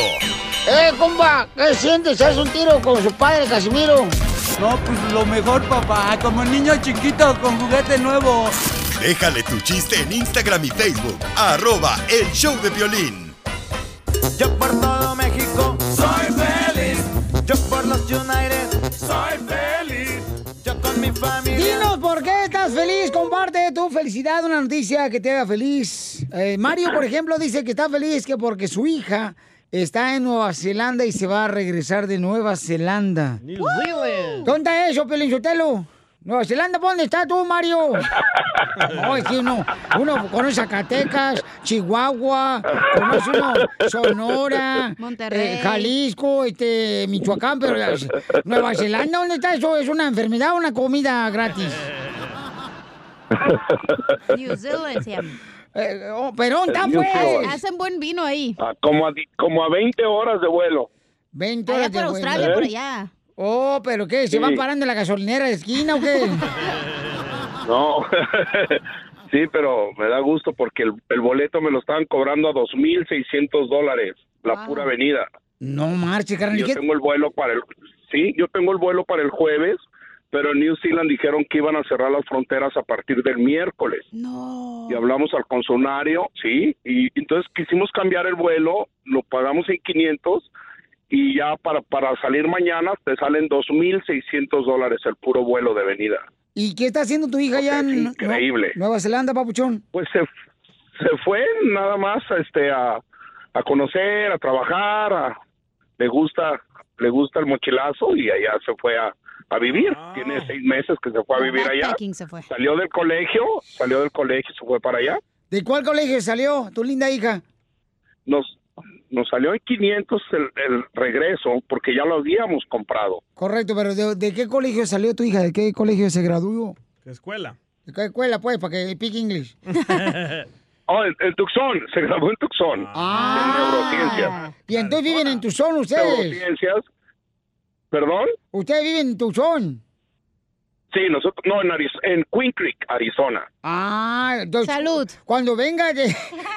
¡Eh, compa! ¿Qué sientes? ¿Haz un tiro con su padre, Casimiro?
No, pues lo mejor, papá. Como niño chiquito con juguete nuevo.
Déjale tu chiste en Instagram y Facebook, arroba el show de violín.
Yo por todo México soy feliz. Yo por los United soy feliz. Yo con mi familia.
Dinos por qué estás feliz, comparte tu felicidad, una noticia que te haga feliz. Eh, Mario, por ejemplo, dice que está feliz que porque su hija está en Nueva Zelanda y se va a regresar de Nueva Zelanda.
New Zealand.
¿Dónde eso, Pelinchotelo? Nueva Zelanda, ¿dónde está tú, Mario? No, es que uno, uno conoce Zacatecas, Chihuahua, conoce uno Sonora,
Monterrey.
eh, Jalisco, este, Michoacán, pero Nueva Zelanda, ¿dónde está eso? ¿Es una enfermedad o una comida gratis?
New Zealand se llama.
Eh, oh, pero ¿dónde está, pues?
Hacen buen vino ahí.
Ah, como, a, como a 20 horas de vuelo.
20
Allá
horas de
por
vuelo.
Australia, por
¿Eh?
allá.
Oh, ¿pero qué? ¿Se
Sí.
van parando en la gasolinera de esquina o qué?
No, sí, pero me da gusto porque el, el boleto me lo estaban cobrando a 2.600 dólares, la pura venida.
No marche, carnal.
Yo
¿qué-
tengo el vuelo para el... Sí, yo tengo el vuelo para el jueves, pero en New Zealand dijeron que iban a cerrar las fronteras a partir del miércoles.
No.
Y hablamos al concesionario, sí, y entonces quisimos cambiar el vuelo, lo pagamos en 500 y ya para, para salir mañana te salen 2.600 dólares el puro vuelo de venida.
¿Y qué está haciendo tu hija allá en
increíble.
Nueva Zelanda, papuchón?
Pues se, se fue nada más este, a, a conocer, a trabajar, a- le gusta le gusta el mochilazo y allá se fue a, a vivir. Tiene seis meses que se fue a vivir allá.
Fue.
Salió del colegio, salió del colegio y se fue para allá.
¿De cuál colegio salió tu linda hija?
Nos, nos salió en 500 el, el regreso porque ya lo habíamos comprado.
Correcto, pero ¿de, de qué colegio salió tu hija? ¿De qué colegio se graduó?
¿Qué escuela?
¿De qué escuela, pues, para que pique inglés?
Oh, en, en Tucson, se graduó en Tucson.
Ah.
En neurociencias.
Y entonces viven en Tucson ustedes.
Neurociencias. ¿Perdón?
Ustedes viven en Tucson.
Sí, nosotros, no, en, Ariz- en Queen Creek, Arizona.
Ah, entonces, Salud. Cuando venga de,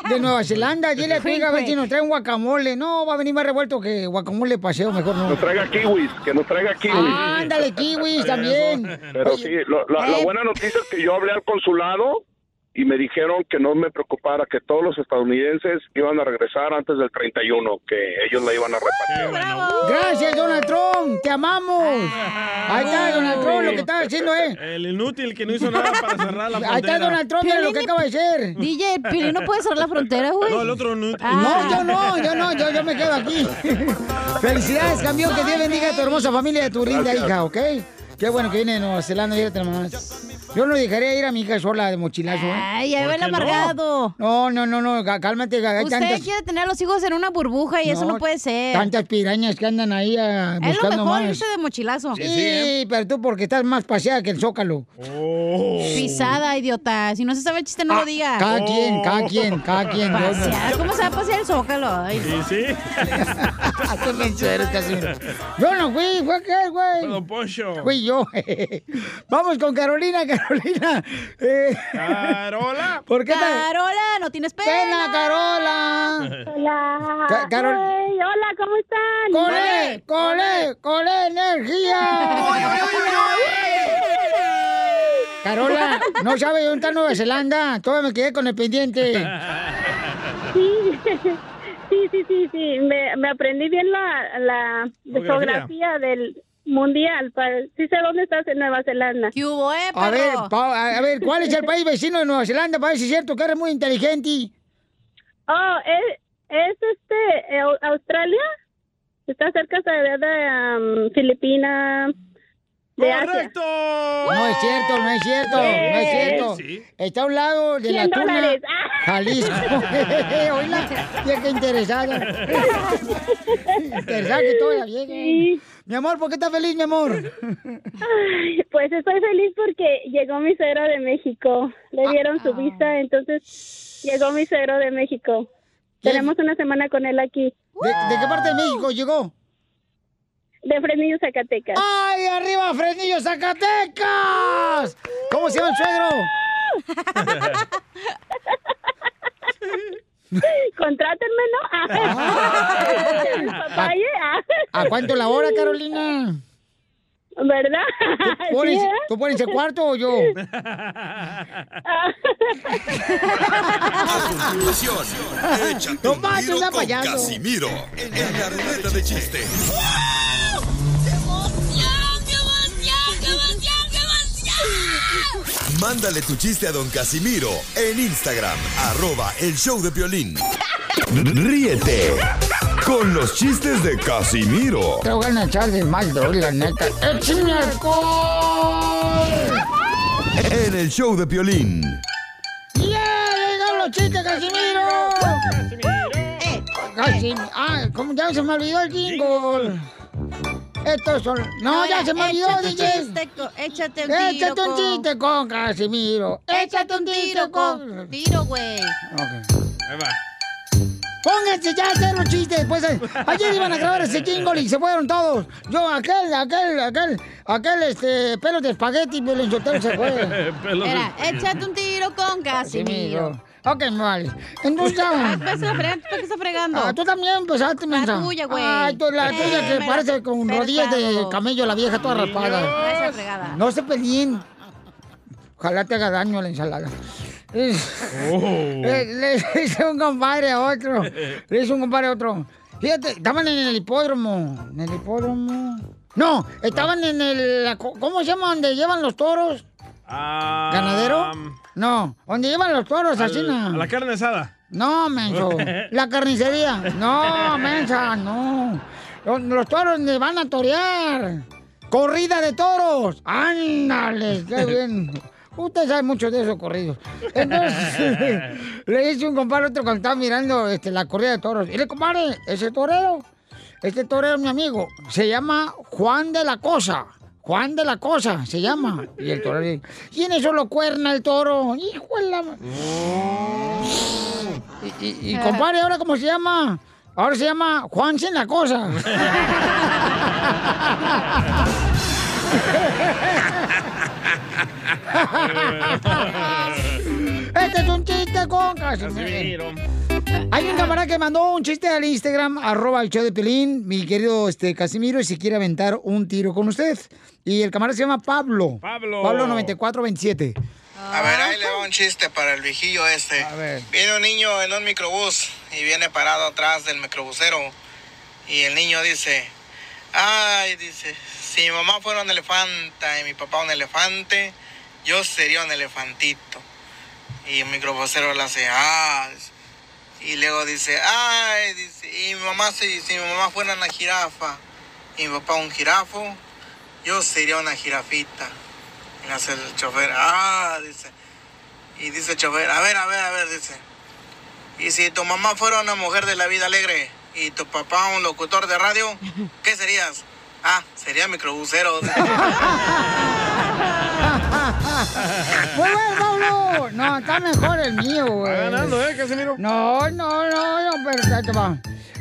de Nueva Zelanda, dile a tu a ver si nos trae un guacamole. No, va a venir más revuelto que guacamole paseo, mejor no.
Nos traiga kiwis, que nos traiga kiwis.
Ah, ándale, kiwis también.
Pero sí, lo- la, la
Eh.
buena noticia es que yo hablé al consulado y me dijeron que no me preocupara, que todos los estadounidenses iban a regresar antes del 31, que ellos la iban a repartir.
Gracias, Donald Trump, te amamos. Ahí está Donald Trump, lo que está haciendo, ¿eh?
El inútil que no hizo nada para cerrar la frontera.
Ahí está Donald Trump, mira lo que acaba de hacer.
DJ, Piolín no puede cerrar la frontera, güey.
No, el otro inútil.
No, yo no, yo no, yo, yo me quedo aquí. Felicidades, campeón, que Dios bendiga a tu hermosa familia y a tu linda hija, ¿ok? Qué bueno que viene de Nueva Zelanda, fíjate nomás. Yo no dejaría ir a mi hija sola de mochilazo, ¿eh?
Ay, ya ve el amargado.
No, no, no, no, cá- cálmate,
Usted
tantas,
quiere tener a los hijos en una burbuja y eso no puede ser.
tantas pirañas que andan ahí ah,
Es lo
buscando
mejor
más.
irse de mochilazo.
Sí, pero tú porque estás más paseada que el Zócalo.
Pisada, idiota. Si no se sabe el chiste, no lo diga.
Ah, Cada quien, cada quien, cada quien.
Pasear. ¿Cómo se va a pasear el zócalo? Ay,
Sí, sí.
Qué menso eres, Casimiro. Yo no fui, fue aquel, güey.
Don Poncho.
Fui yo. Vamos con Carolina. Carolina. eh,
Carola.
¿Por qué
Carola, no tienes pena.
Pena, Carola.
Hola.
Ca- Carol-
Ay, hola, ¿cómo están?
¡Cole! ¡Cole! ¡Cole energía! Carola, no sabe dónde está Nueva Zelanda. Todavía me quedé con el pendiente.
Sí, sí, sí, sí, sí. Me, me aprendí bien la, la geografía del mundial. pa- Sí sé dónde estás en Nueva Zelanda.
¿Qué hubo, eh,
A ver, pa- a ver, ¿cuál es el país vecino de Nueva Zelanda? Para ver si es cierto que eres muy inteligente.
Oh, es, es este, eh, Australia. Está cerca de, de um, Filipinas. Asia.
No es cierto, no es cierto, no es cierto.
Sí.
Está a un lado de la
100
tuna.
dólares.
Jalisco. Que interesada. interesada que toda la vieja. Mi amor, ¿por qué estás feliz, mi amor?
Ay, Pues estoy feliz porque llegó mi suegro de México. Le dieron su visa, entonces llegó mi suegro de México. Tenemos una semana con él aquí.
¿De, de qué parte de México llegó?
De Fresnillo, Zacatecas.
¡Ay, arriba, Fresnillo, Zacatecas! ¿Cómo se llama el suegro?
Contrátenme, ¿no? Papaya.
¿A cuánto la hora, Carolina?
¿Verdad?
¿Tú pones,
Sí, ¿eh?
¿Tú pones el cuarto o yo?
A continuación, échate
No
un tiro con
payaso.
Casimiro en la ruleta de chistes. Mándale tu chiste a don Casimiro en Instagram, arroba el show de Piolín. Ríete con los chistes de Casimiro
Te voy a echar de mal, droga, la neta. ¡Échame alcohol!
en el show de Piolín.
¡Ya! ¡Llegaron los chistes, Casimiro! ¡Casimiro! Casi... Ah, ¿cómo ya se me olvidó el jingle? Estos son... No, ya se me olvidó,
échate
DJ.
chiste échate un tiro
Échate un chiste con Casimiro.
Échate un tiro con... Tiro, güey.
Ahí va.
Pónganse ya a hacer los chistes. Pues, eh, ayer iban a grabar ese jingle y se fueron todos. Yo, aquel, aquel, aquel, aquel, este, pelo de espagueti, pero el se fue.
Mira, échate un tiro con Casimiro.
Ok, vale. Entonces ya.
Ah, pues, la fregando, ¿tú qué estás fregando?
Ah, tú también empezaste, mensa.
tuya, güey.
Ay, tú, la
Eh,
tuya que
me-
parece con rodillas de camello, la vieja toda raspada.
Esa fregada.
No se peleen. Ojalá te haga daño la ensalada.
Oh.
Le, le hice un compadre a otro. Le hice un compadre a otro. Fíjate, estaban en el hipódromo. ¿En el hipódromo? No, estaban en el... la ¿Cómo se llama? ¿Donde llevan los toros?
Ah,
¿Ganadero? No, donde llevan los toros,
al- a la carne asada.
No, menso. La carnicería. No, mensa, no. Los, los toros donde van a torear. Corrida de toros. Ándale, qué bien. Usted sabe mucho de esos corridos. Entonces, le hice un compadre otro cuando estaba mirando este, la corrida de toros. Y le compadre, ese torero, este torero es mi amigo. Se llama Juan de la Cosa. Juan de la Cosa se llama. Y el torero dice, ¿quién eso lo cuerna el toro? Hijo de la... ma- Y, y, y, compadre, ¿ahora cómo se llama? Ahora se llama Juan sin la cosa. Este es un chiste con Casimiro. Hay un camarada que mandó un chiste al Instagram, arroba el show de Pelín, mi querido este, Casimiro, y si quiere aventar un tiro con usted. Y el camarada se llama Pablo.
Pablo.
Pablo 9427.
A ver, ahí le va un chiste para el viejillo este. Viene un niño en un microbús y viene parado atrás del microbusero. Y el niño dice, ay, dice, si mi mamá fuera un elefanta y mi papá un elefante, yo sería un elefantito. Y el microbusero le hace, ah. dice. Y luego dice, ay, dice, y mi mamá, si, si mi mamá fuera una jirafa y mi papá un jirafo, yo sería una jirafita. Y le hace el chofer, ah, dice. Y dice el chofer, a ver, a ver, a ver, dice. Y si tu mamá fuera una mujer de la vida alegre y tu papá un locutor de radio, ¿qué serías? Ah, sería microbusero.
Muy bueno, Pablo. No, está mejor el mío, güey.
Va ganando, ¿eh, Casimiro?
No, no, no, no, te va.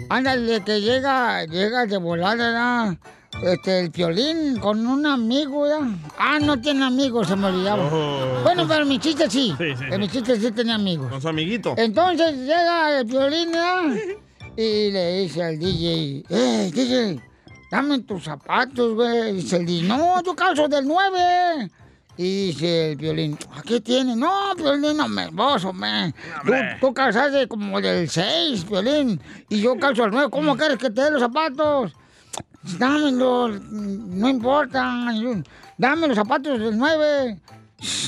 Ándale, que llega, llega de volada, ¿verdad? Este, el violín con un amigo, ¿ya? Ah, no tiene amigos, se me olvidaba.
Oh.
Bueno, pero mi chiste sí.
Sí, sí,
En mi chiste sí tenía amigos.
Con su amiguito.
Entonces llega el violín ¿ya? y le dice al DJ, ¡Eh, DJ! Dame tus zapatos, güey. Dice el DJ, no, yo calzo del 9. Y dice el violín, ¿a qué tiene? No, violín, no me vos, hombre. Tú, tú calzaste como del 6, violín. Y yo calzo al 9. ¿Cómo quieres que te dé los zapatos? Dámelos, no importa. Dame los zapatos del 9.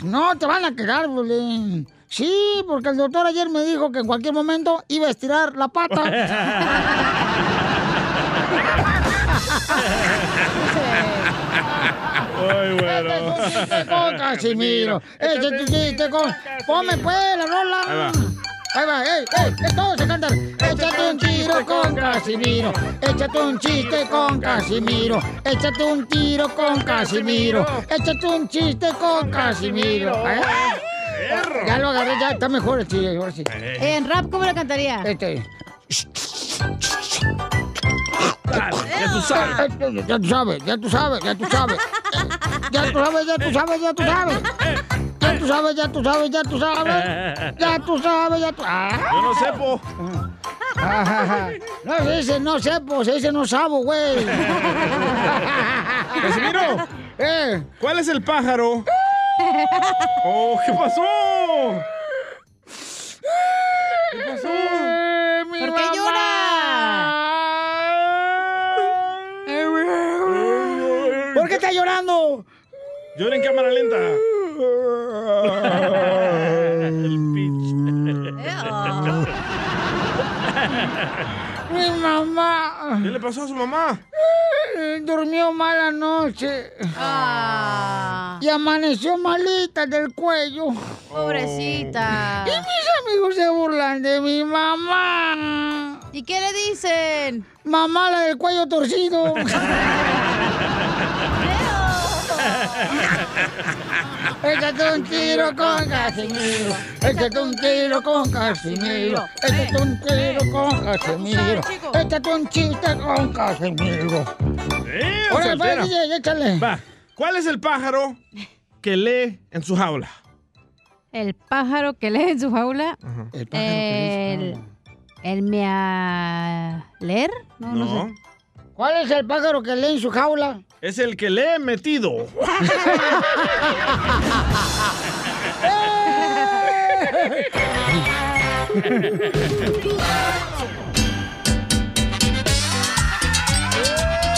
No, te van a quedar, violín. Sí, porque el doctor ayer me dijo que en cualquier momento iba a estirar la pata.
Muy bueno.
chiste con Casimiro. Este es un chiste con. Ponme pues la rola.
Ahí va.
Ahí va, ey, ey, ey, todos se cantan. Échate un tiro con Casimiro. Échate un chiste con Casimiro. Échate un tiro con Casimiro. Échate un chiste con Casimiro. ¿Eh? Ya lo agarré, ya está mejor el chiste, ahora sí.
En rap, ¿cómo lo cantaría?
Este.
ya tú sabes.
Ya tú sabes, ya tú sabes, ya tú sabes. Ya tú sabes, ya tú sabes, ya tú sabes. Ya tú sabes, ya tú sabes, ya tú sabes. Ya tú sabes, ya tú Ah.
Yo no sepo.
No se dice no sepo, se dice no sabo, güey.
Casimiro.
Eh.
¿Cuál es el pájaro? Oh, ¿qué pasó? ¿Qué pasó?
¿Por qué llora?
¿Por qué está llorando?
Llora en cámara lenta. El
Mi mamá.
¿Qué le pasó a su mamá?
Durmió mala noche.
Ah.
Y amaneció malita del cuello.
Pobrecita.
Y mis amigos se burlan de mi mamá.
¿Y qué le dicen?
Mamá, la del cuello torcido. Échate un tiro con Casimiro. Échate un tiro con Casimiro. Échate un tiro con Casimiro. Échate un chiste con Casimiro.
Eh,
pues, DJ, échale.
Va. ¿Cuál es el pájaro que lee en su jaula?
El pájaro que lee en su jaula.
El
El. El mea. ¿Leer? No, no, sé.
¿Cuál es el pájaro que lee en su jaula?
Es el que lee metido.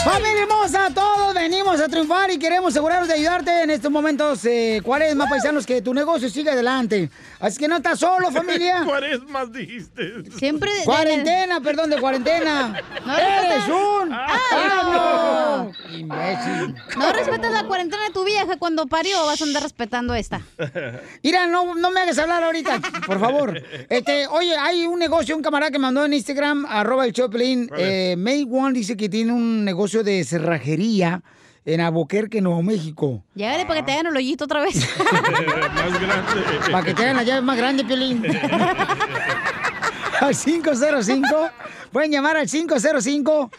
Familia hermosa, todos venimos a triunfar y queremos asegurarnos de ayudarte en estos momentos. Eh, más paisanos, que tu negocio siga adelante. Así que no estás solo, familia.
Cuaresmas dijiste.
Siempre. de-
Cuarentena, perdón, de cuarentena.
No
¡Eres un...
Ah,
¡Ah, no! Imbécil.
No respetas la cuarentena de tu vieja cuando parió, vas a andar respetando esta.
Mira, no, no me hagas hablar ahorita, por favor. Este, oye, hay un negocio, un camarada que mandó en Instagram, arroba el Choplin. Eh, May One dice que tiene un negocio de cerrajería en Albuquerque, Nuevo México.
Llegale para que te hagan el hoyito otra vez.
Más grande.
Para que te hagan la llave más grande, Piolín. al 505. Pueden llamar al 505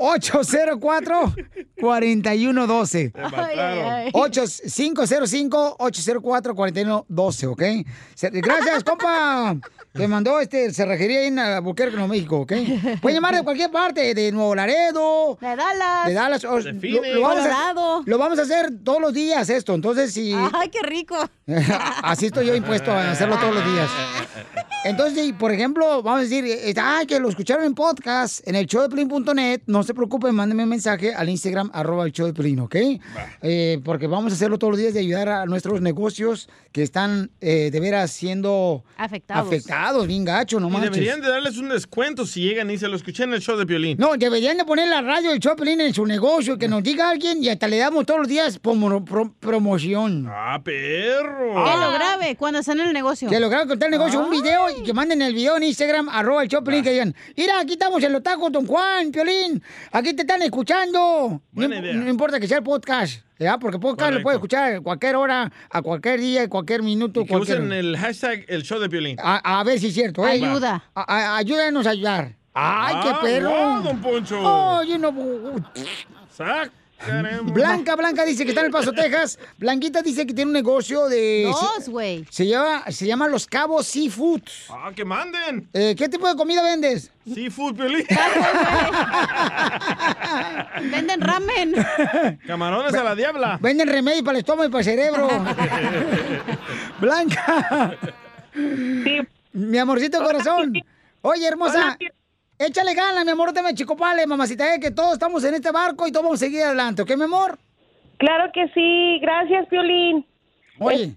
804 4112.
Ay, ay, ay.
505-804-4112, ¿ok? Gracias, compa, que mandó este cerrajería ahí en Albuquerque, Nuevo México, ¿ok? Pueden llamar de cualquier parte, de Nuevo Laredo,
De Dallas.
de Dallas. o-
De
lo, lo vamos
Colorado.
a, lo vamos a hacer todos los días esto, entonces si...
Ay, qué rico.
Así estoy yo impuesto a hacerlo todos los días. Entonces, por ejemplo, vamos a decir, ay, que lo escucharon en podcast, en el showdeplin.net, no se preocupen, mándenme un mensaje al Instagram, arroba el show de Plin, ¿ok? Eh, porque vamos a hacerlo todos los días de ayudar a nuestros negocios que están eh, de veras siendo
Afectados.
afectados, bien gacho, no
Y
manches.
deberían de darles un descuento si llegan y se lo escuché en el show de Piolín.
No, deberían de poner la radio del show de Piolín en su negocio, que nos diga alguien y hasta le damos todos los días promo- pro- promoción.
Ah, perro.
Que lo grabe cuando están en el negocio.
Que lograron contar el negocio, un video y que manden el video en Instagram, arroba el Choplin, que digan, mira, aquí estamos en los tacos, don Juan, Piolín, aquí te están escuchando. No,
Buena
imp-
idea.
no importa que sea el podcast, ¿ya? Porque podcast lo
Correcto.
puede escuchar a cualquier hora, a cualquier día, a cualquier minuto.
Y que
cualquier...
usen el hashtag el show de Piolín.
a, a ver si es cierto, ¿eh?
Ayuda.
A- a- ayúdanos a ayudar. ¡Ay, qué
Ah,
perro!
wow, don Poncho.
Oye, no. Blanca, Blanca dice que está en El Paso, Texas. Blanquita dice que tiene un negocio de.
Dos, güey.
Se llama, se llama Los Cabos Seafood.
Ah, que manden.
Eh, ¿Qué tipo de comida vendes?
Seafood, Piolín.
Venden ramen.
Camarones a la diabla.
Venden remedio para el estómago y para el cerebro. Blanca. Mi amorcito corazón. Oye, hermosa. Échale ganas, mi amor, te chicopale, mamacita, eh, que todos estamos en este barco y todos vamos a seguir adelante, ¿ok, mi amor?
Claro que sí, gracias, Piolín.
Oye,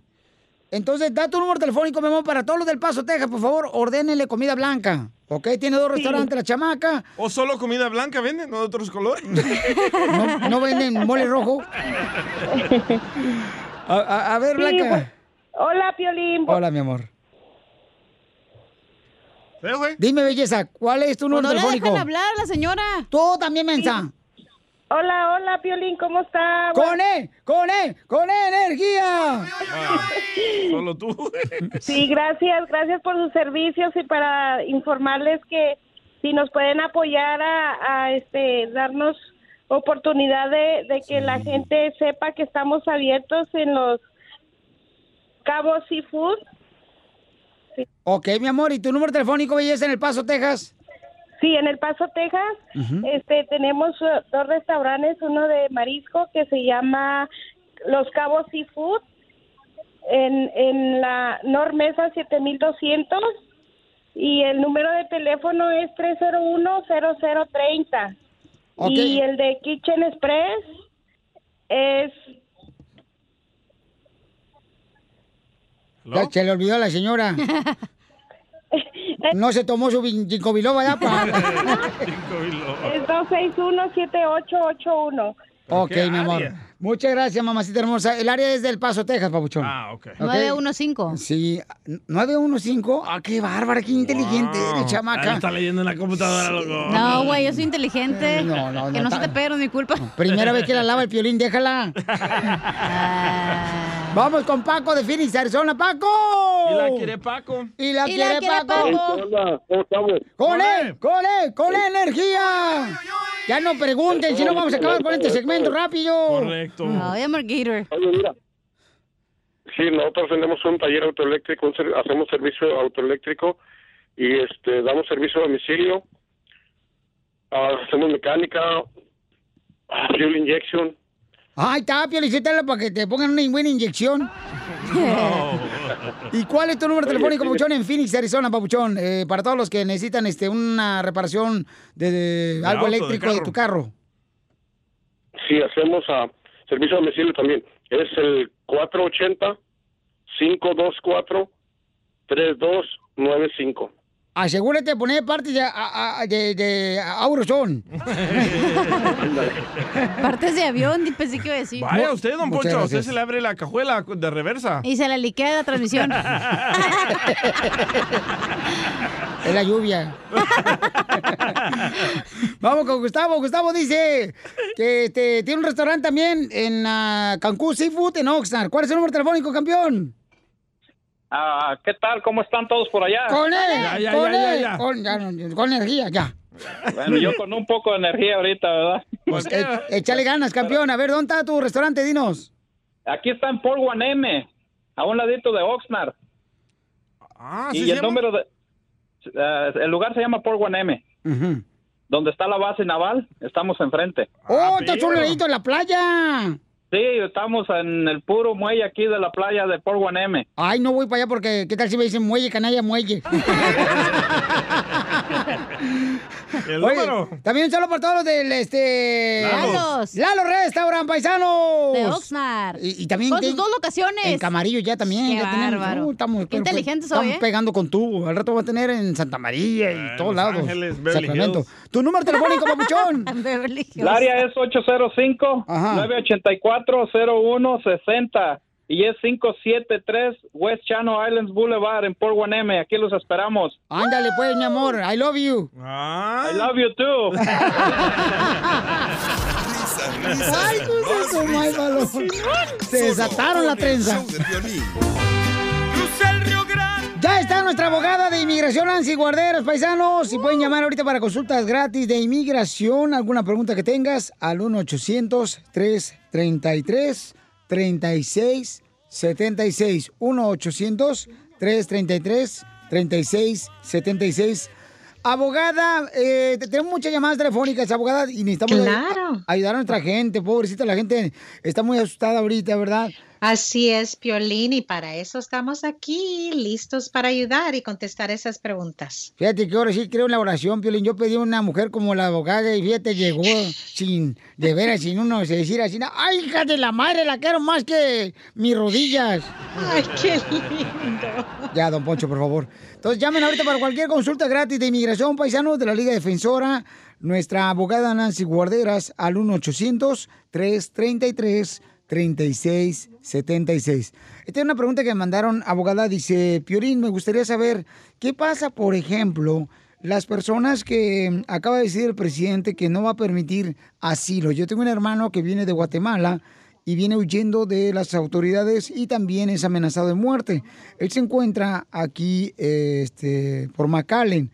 entonces da tu número telefónico, mi amor, para todos los del Paso, Texas, por favor, ordénenle comida blanca, ¿ok? Tiene dos restaurantes, la chamaca,
¿O solo comida blanca venden, no de otros colores?
no, no venden mole rojo. A, a- a ver,
Sí,
Blanca.
pues, Hola, Piolín.
Hola, mi amor. Dime, belleza, ¿cuál es tu número
Pues no le
telefónico?
dejan hablar
la señora.
Tú también, mensa.
Hola, hola, Piolín, ¿cómo está?
¡Con E! ¡Con E! ¡Con E energía!
Solo tú.
Sí, gracias, gracias por sus servicios y para informarles que si nos pueden apoyar a, a, este darnos oportunidad de, de que la gente sepa que estamos abiertos en los Cabos Seafood.
Ok, mi amor, ¿y tu número telefónico, belleza, en El Paso, Texas?
Sí, en El Paso, Texas, este tenemos uh, dos restaurantes, uno de marisco que se llama Los Cabos Seafood en, en la Normesa 7200 y el número de teléfono es 301-0030
Ok.
y el de Kitchen Express es
Se le olvidó a la señora. No se tomó su ginkgo biloba ya para...
es 261-7881.
Ok, mi amor. Muchas gracias, mamacita hermosa. El área es del Paso, Texas, papuchón.
Ah, ok.
915.
Sí, 915. Ah, qué bárbara, qué inteligente eres,
Ah,
chamaca.
está leyendo en la computadora, loco.
No, güey, yo soy inteligente.
No, no,
Que
no,
no se te pegue, no es mi culpa.
Primera vez que la lava el piolín, déjala. Vamos con Paco de Phoenix, Arizona. ¡Paco!
Y la quiere Paco.
Y la
Y la
quiere,
quiere
Paco.
Paco.
Hola, ¿cómo estamos?
¡Con él! ¡Con él! ¡Con él, energía! Ya no pregunten, si no vamos a acabar con este segmento rápido.
Correcto.
Ay, Gator.
Oye, mira. Sí, nosotros tenemos un taller autoeléctrico, un ser- hacemos servicio autoeléctrico y este damos servicio a domicilio. Ah, hacemos mecánica, fuel injection.
Ay, está, Piolicitela, para que te pongan una buena inyección. ¿Y cuál es tu número
Oye,
telefónico. Papuchón, en Phoenix, Arizona, Papuchón? Eh, para todos los que necesitan este, una reparación de, de algo
auto,
eléctrico de, tu carro.
Sí, hacemos a servicio a domicilio también. Es el 480-524-3295.
Asegúrate de poner parte de, a- a- de, de Auroson.
Partes de avión, pensé que iba a decir.
Vaya usted, don
Muchas
Poncho, a usted se le abre la cajuela de reversa.
Y se le liquea la transmisión.
Es la lluvia. Vamos con Gustavo. Gustavo dice que este, tiene un restaurante también en ah, Cancún Seafood en Oxnard. ¿Cuál es el número telefónico, campeón?
Ah, ¿Qué tal? ¿Cómo están todos por allá?
Con él,
Ya,
con
ya, ya,
él,
ya.
Con, ya, no, con energía, ya.
Bueno, yo con un poco de energía ahorita, ¿verdad?
Pues, e- échale ganas, campeón. A ver, ¿dónde está tu restaurante? Dinos.
Aquí está en Port M, a un ladito de Oxnard.
Ah,
y el número de... eh, el lugar se llama Port M. Donde está la base naval, estamos enfrente.
¡Oh, estás un ladito en la playa!
Sí, estamos en el puro muelle aquí de la playa de Port M.
Ay, no voy para allá porque, ¿qué tal si me dicen muelle, canalla, muelle?
El
Oye,
número.
También un saludo para todos los del, este...
Lalos.
Lalo Restaurant, paisanos.
De Oxnard.
Y, y también...
Con sus dos locaciones.
En Camarillo ya también.
Qué
ya
bárbaro.
uh, estamos,
Qué inteligentes
estamos
hoy, ¿eh?
pegando con tú. Al rato va a tener en Santa María y todos
Los
lados.
Ángeles, Beverly
Sacramento.
Hills.
Tu número telefónico, papuchón.
El área es 805-984-0160 y es 573 West Channel Islands Boulevard en Port M. Aquí los esperamos.
Ándale pues, mi amor. I love you.
I love you too.
Ay, tú se desataron la trenza. Ya está nuestra abogada de inmigración, Nancy Guarderos, paisanos. Si pueden llamar ahorita para consultas gratis de inmigración, alguna pregunta que tengas, al 1-800-333-3676. 1-800-333-3676. Abogada, eh, te- tenemos muchas llamadas telefónicas, abogada, y necesitamos
Claro.
ayudar a nuestra gente. Pobrecita, la gente está muy asustada ahorita, ¿verdad?
Así es, Piolín, y para eso estamos aquí, listos para ayudar y contestar esas preguntas.
Fíjate que ahora sí creo en la oración, Piolín. Yo pedí una mujer como la abogada y fíjate, llegó sin, de veras, sin uno se decir así, ¡ay, hija de la madre, la quiero más que mis rodillas!
Ay, qué lindo.
Ya, don Poncho, por favor. Entonces llamen ahorita para cualquier consulta gratis de inmigración, paisanos de la Liga Defensora, nuestra abogada Nancy Guarderas al 1-800-333-3676. Esta es una pregunta que me mandaron, abogada, dice, Piorín, me gustaría saber, ¿qué pasa, por ejemplo, las personas que mm, acaba de decir el presidente que no va a permitir asilo? Yo tengo un hermano que viene de Guatemala y viene huyendo de las autoridades y también es amenazado de muerte. Él se encuentra aquí eh, este, por McAllen.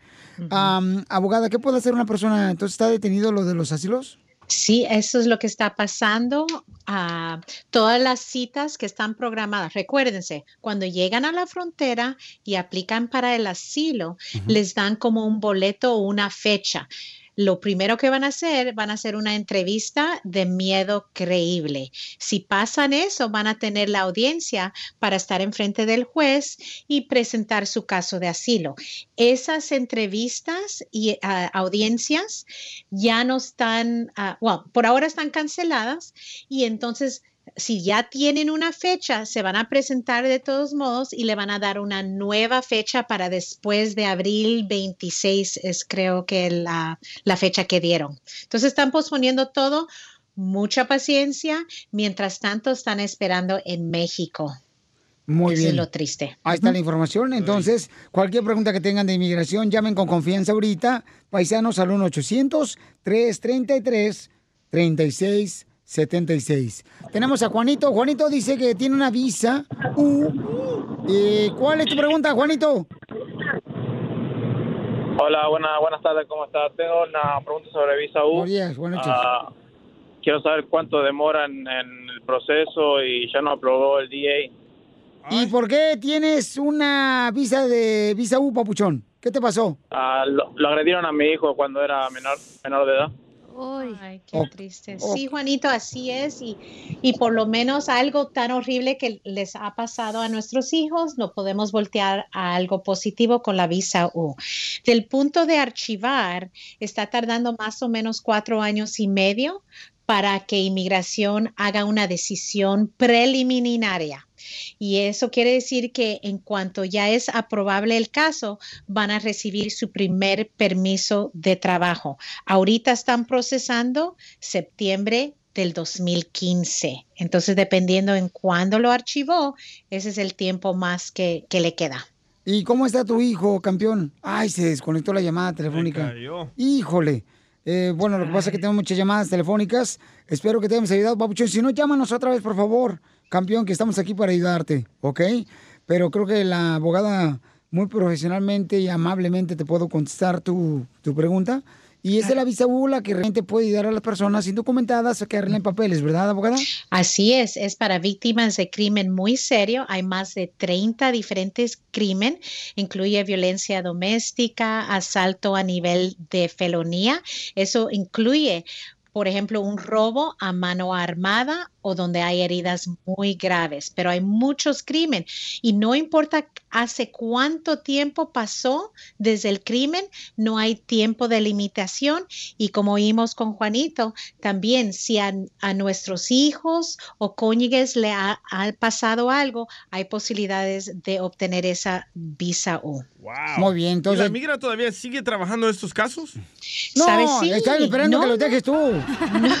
Abogada, ¿qué puede hacer una persona? Entonces, ¿está detenido lo de los asilos?
Sí, eso es lo que está pasando. A todas las citas que están programadas, recuérdense, cuando llegan a la frontera y aplican para el asilo, les dan como un boleto o una fecha. Lo primero que van a hacer, van a hacer una entrevista de miedo creíble. Si pasan eso, van a tener la audiencia para estar enfrente del juez y presentar su caso de asilo. Esas entrevistas y ah, audiencias ya no están, bueno, por ahora están canceladas y entonces si ya tienen una fecha, se van a presentar de todos modos y le van a dar una nueva fecha para después de abril 26, es creo que la, la fecha que dieron. Entonces están posponiendo todo, mucha paciencia, mientras tanto están esperando en México.
Muy
Eso
bien.
es lo triste.
Ahí está la información. Entonces, cualquier pregunta que tengan de inmigración, llamen con confianza ahorita. Paisanos al 1-800-333-3676. Tenemos a Juanito. Juanito dice que tiene una visa U. Eh, ¿Cuál es tu pregunta, Juanito?
Hola, buena, buenas tardes, ¿cómo estás? Tengo una pregunta sobre Visa U.
Buenos días, buenas noches.
Ah, quiero saber cuánto demora en, en el proceso y ya no aprobó el DA.
¿Y por qué tienes una visa de visa U, papuchón? ¿Qué te pasó?
Ah, lo, lo agredieron a mi hijo cuando era menor, menor de edad.
Ay, qué triste. Sí, Juanito, así es. Y, y por lo menos algo tan horrible que les ha pasado a nuestros hijos, no podemos voltear a algo positivo con la visa U. Del punto de archivar, está tardando más o menos cuatro años y medio para que inmigración haga una decisión preliminar. Y eso quiere decir que en cuanto ya es aprobable el caso, van a recibir su primer permiso de trabajo. Ahorita están procesando septiembre del 2015. Entonces, dependiendo en cuándo lo archivó, ese es el tiempo más que, que le queda.
¿Y cómo está tu hijo, campeón? Ay, se desconectó la llamada telefónica. Híjole. Eh, bueno, lo que pasa es que tenemos muchas llamadas telefónicas. Espero que te hayamos ayudado, papuchón. Si no, llámanos otra vez, por favor, campeón, que estamos aquí para ayudarte, ¿ok? Pero creo que la abogada muy profesionalmente y amablemente te puedo contestar tu, tu pregunta. Y es de la visa U la que realmente puede ayudar a las personas indocumentadas a que arreglen papeles, ¿verdad, abogada?
Así es, es para víctimas de crimen muy serio. Hay más de 30 diferentes crímenes, incluye violencia doméstica, asalto a nivel de felonía. Eso incluye, por ejemplo, un robo a mano armada o donde hay heridas muy graves, pero hay muchos crímenes y no importa hace cuánto tiempo pasó desde el crimen, no hay tiempo de limitación y como oímos con Juanito, también si a, a nuestros hijos o cónyuges le ha, ha pasado algo, hay posibilidades de obtener esa visa U.
Muy bien,
¿Y la
entonces...
migra todavía sigue trabajando estos casos?
No,
¿Sabes? Sí,
están esperando que
no,
los dejes tú.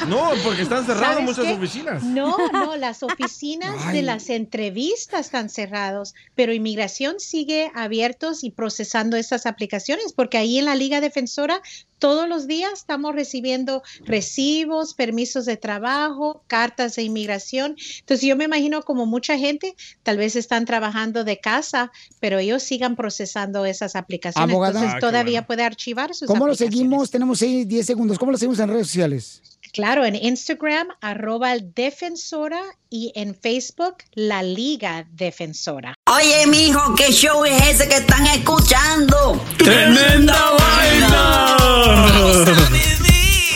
No, porque están cerradas
¿Sabes
muchas
qué?
oficinas.
No, no, las oficinas de las entrevistas están cerrados, pero inmigración sigue abiertos y procesando estas aplicaciones, porque ahí en la Liga Defensora todos los días estamos recibiendo recibos, permisos de trabajo, cartas de inmigración. Entonces yo me imagino como mucha gente tal vez están trabajando de casa, pero ellos sigan procesando esas aplicaciones.
Abogada.
Entonces
Ah,
todavía puede archivar sus
¿Cómo lo seguimos? Tenemos ahí 10 segundos. ¿Cómo lo seguimos en redes sociales?
Claro, en Instagram, arroba defensora y en Facebook, la Liga Defensora.
Oye, mijo, ¿qué show es ese que están escuchando?
¡Tremenda vaina!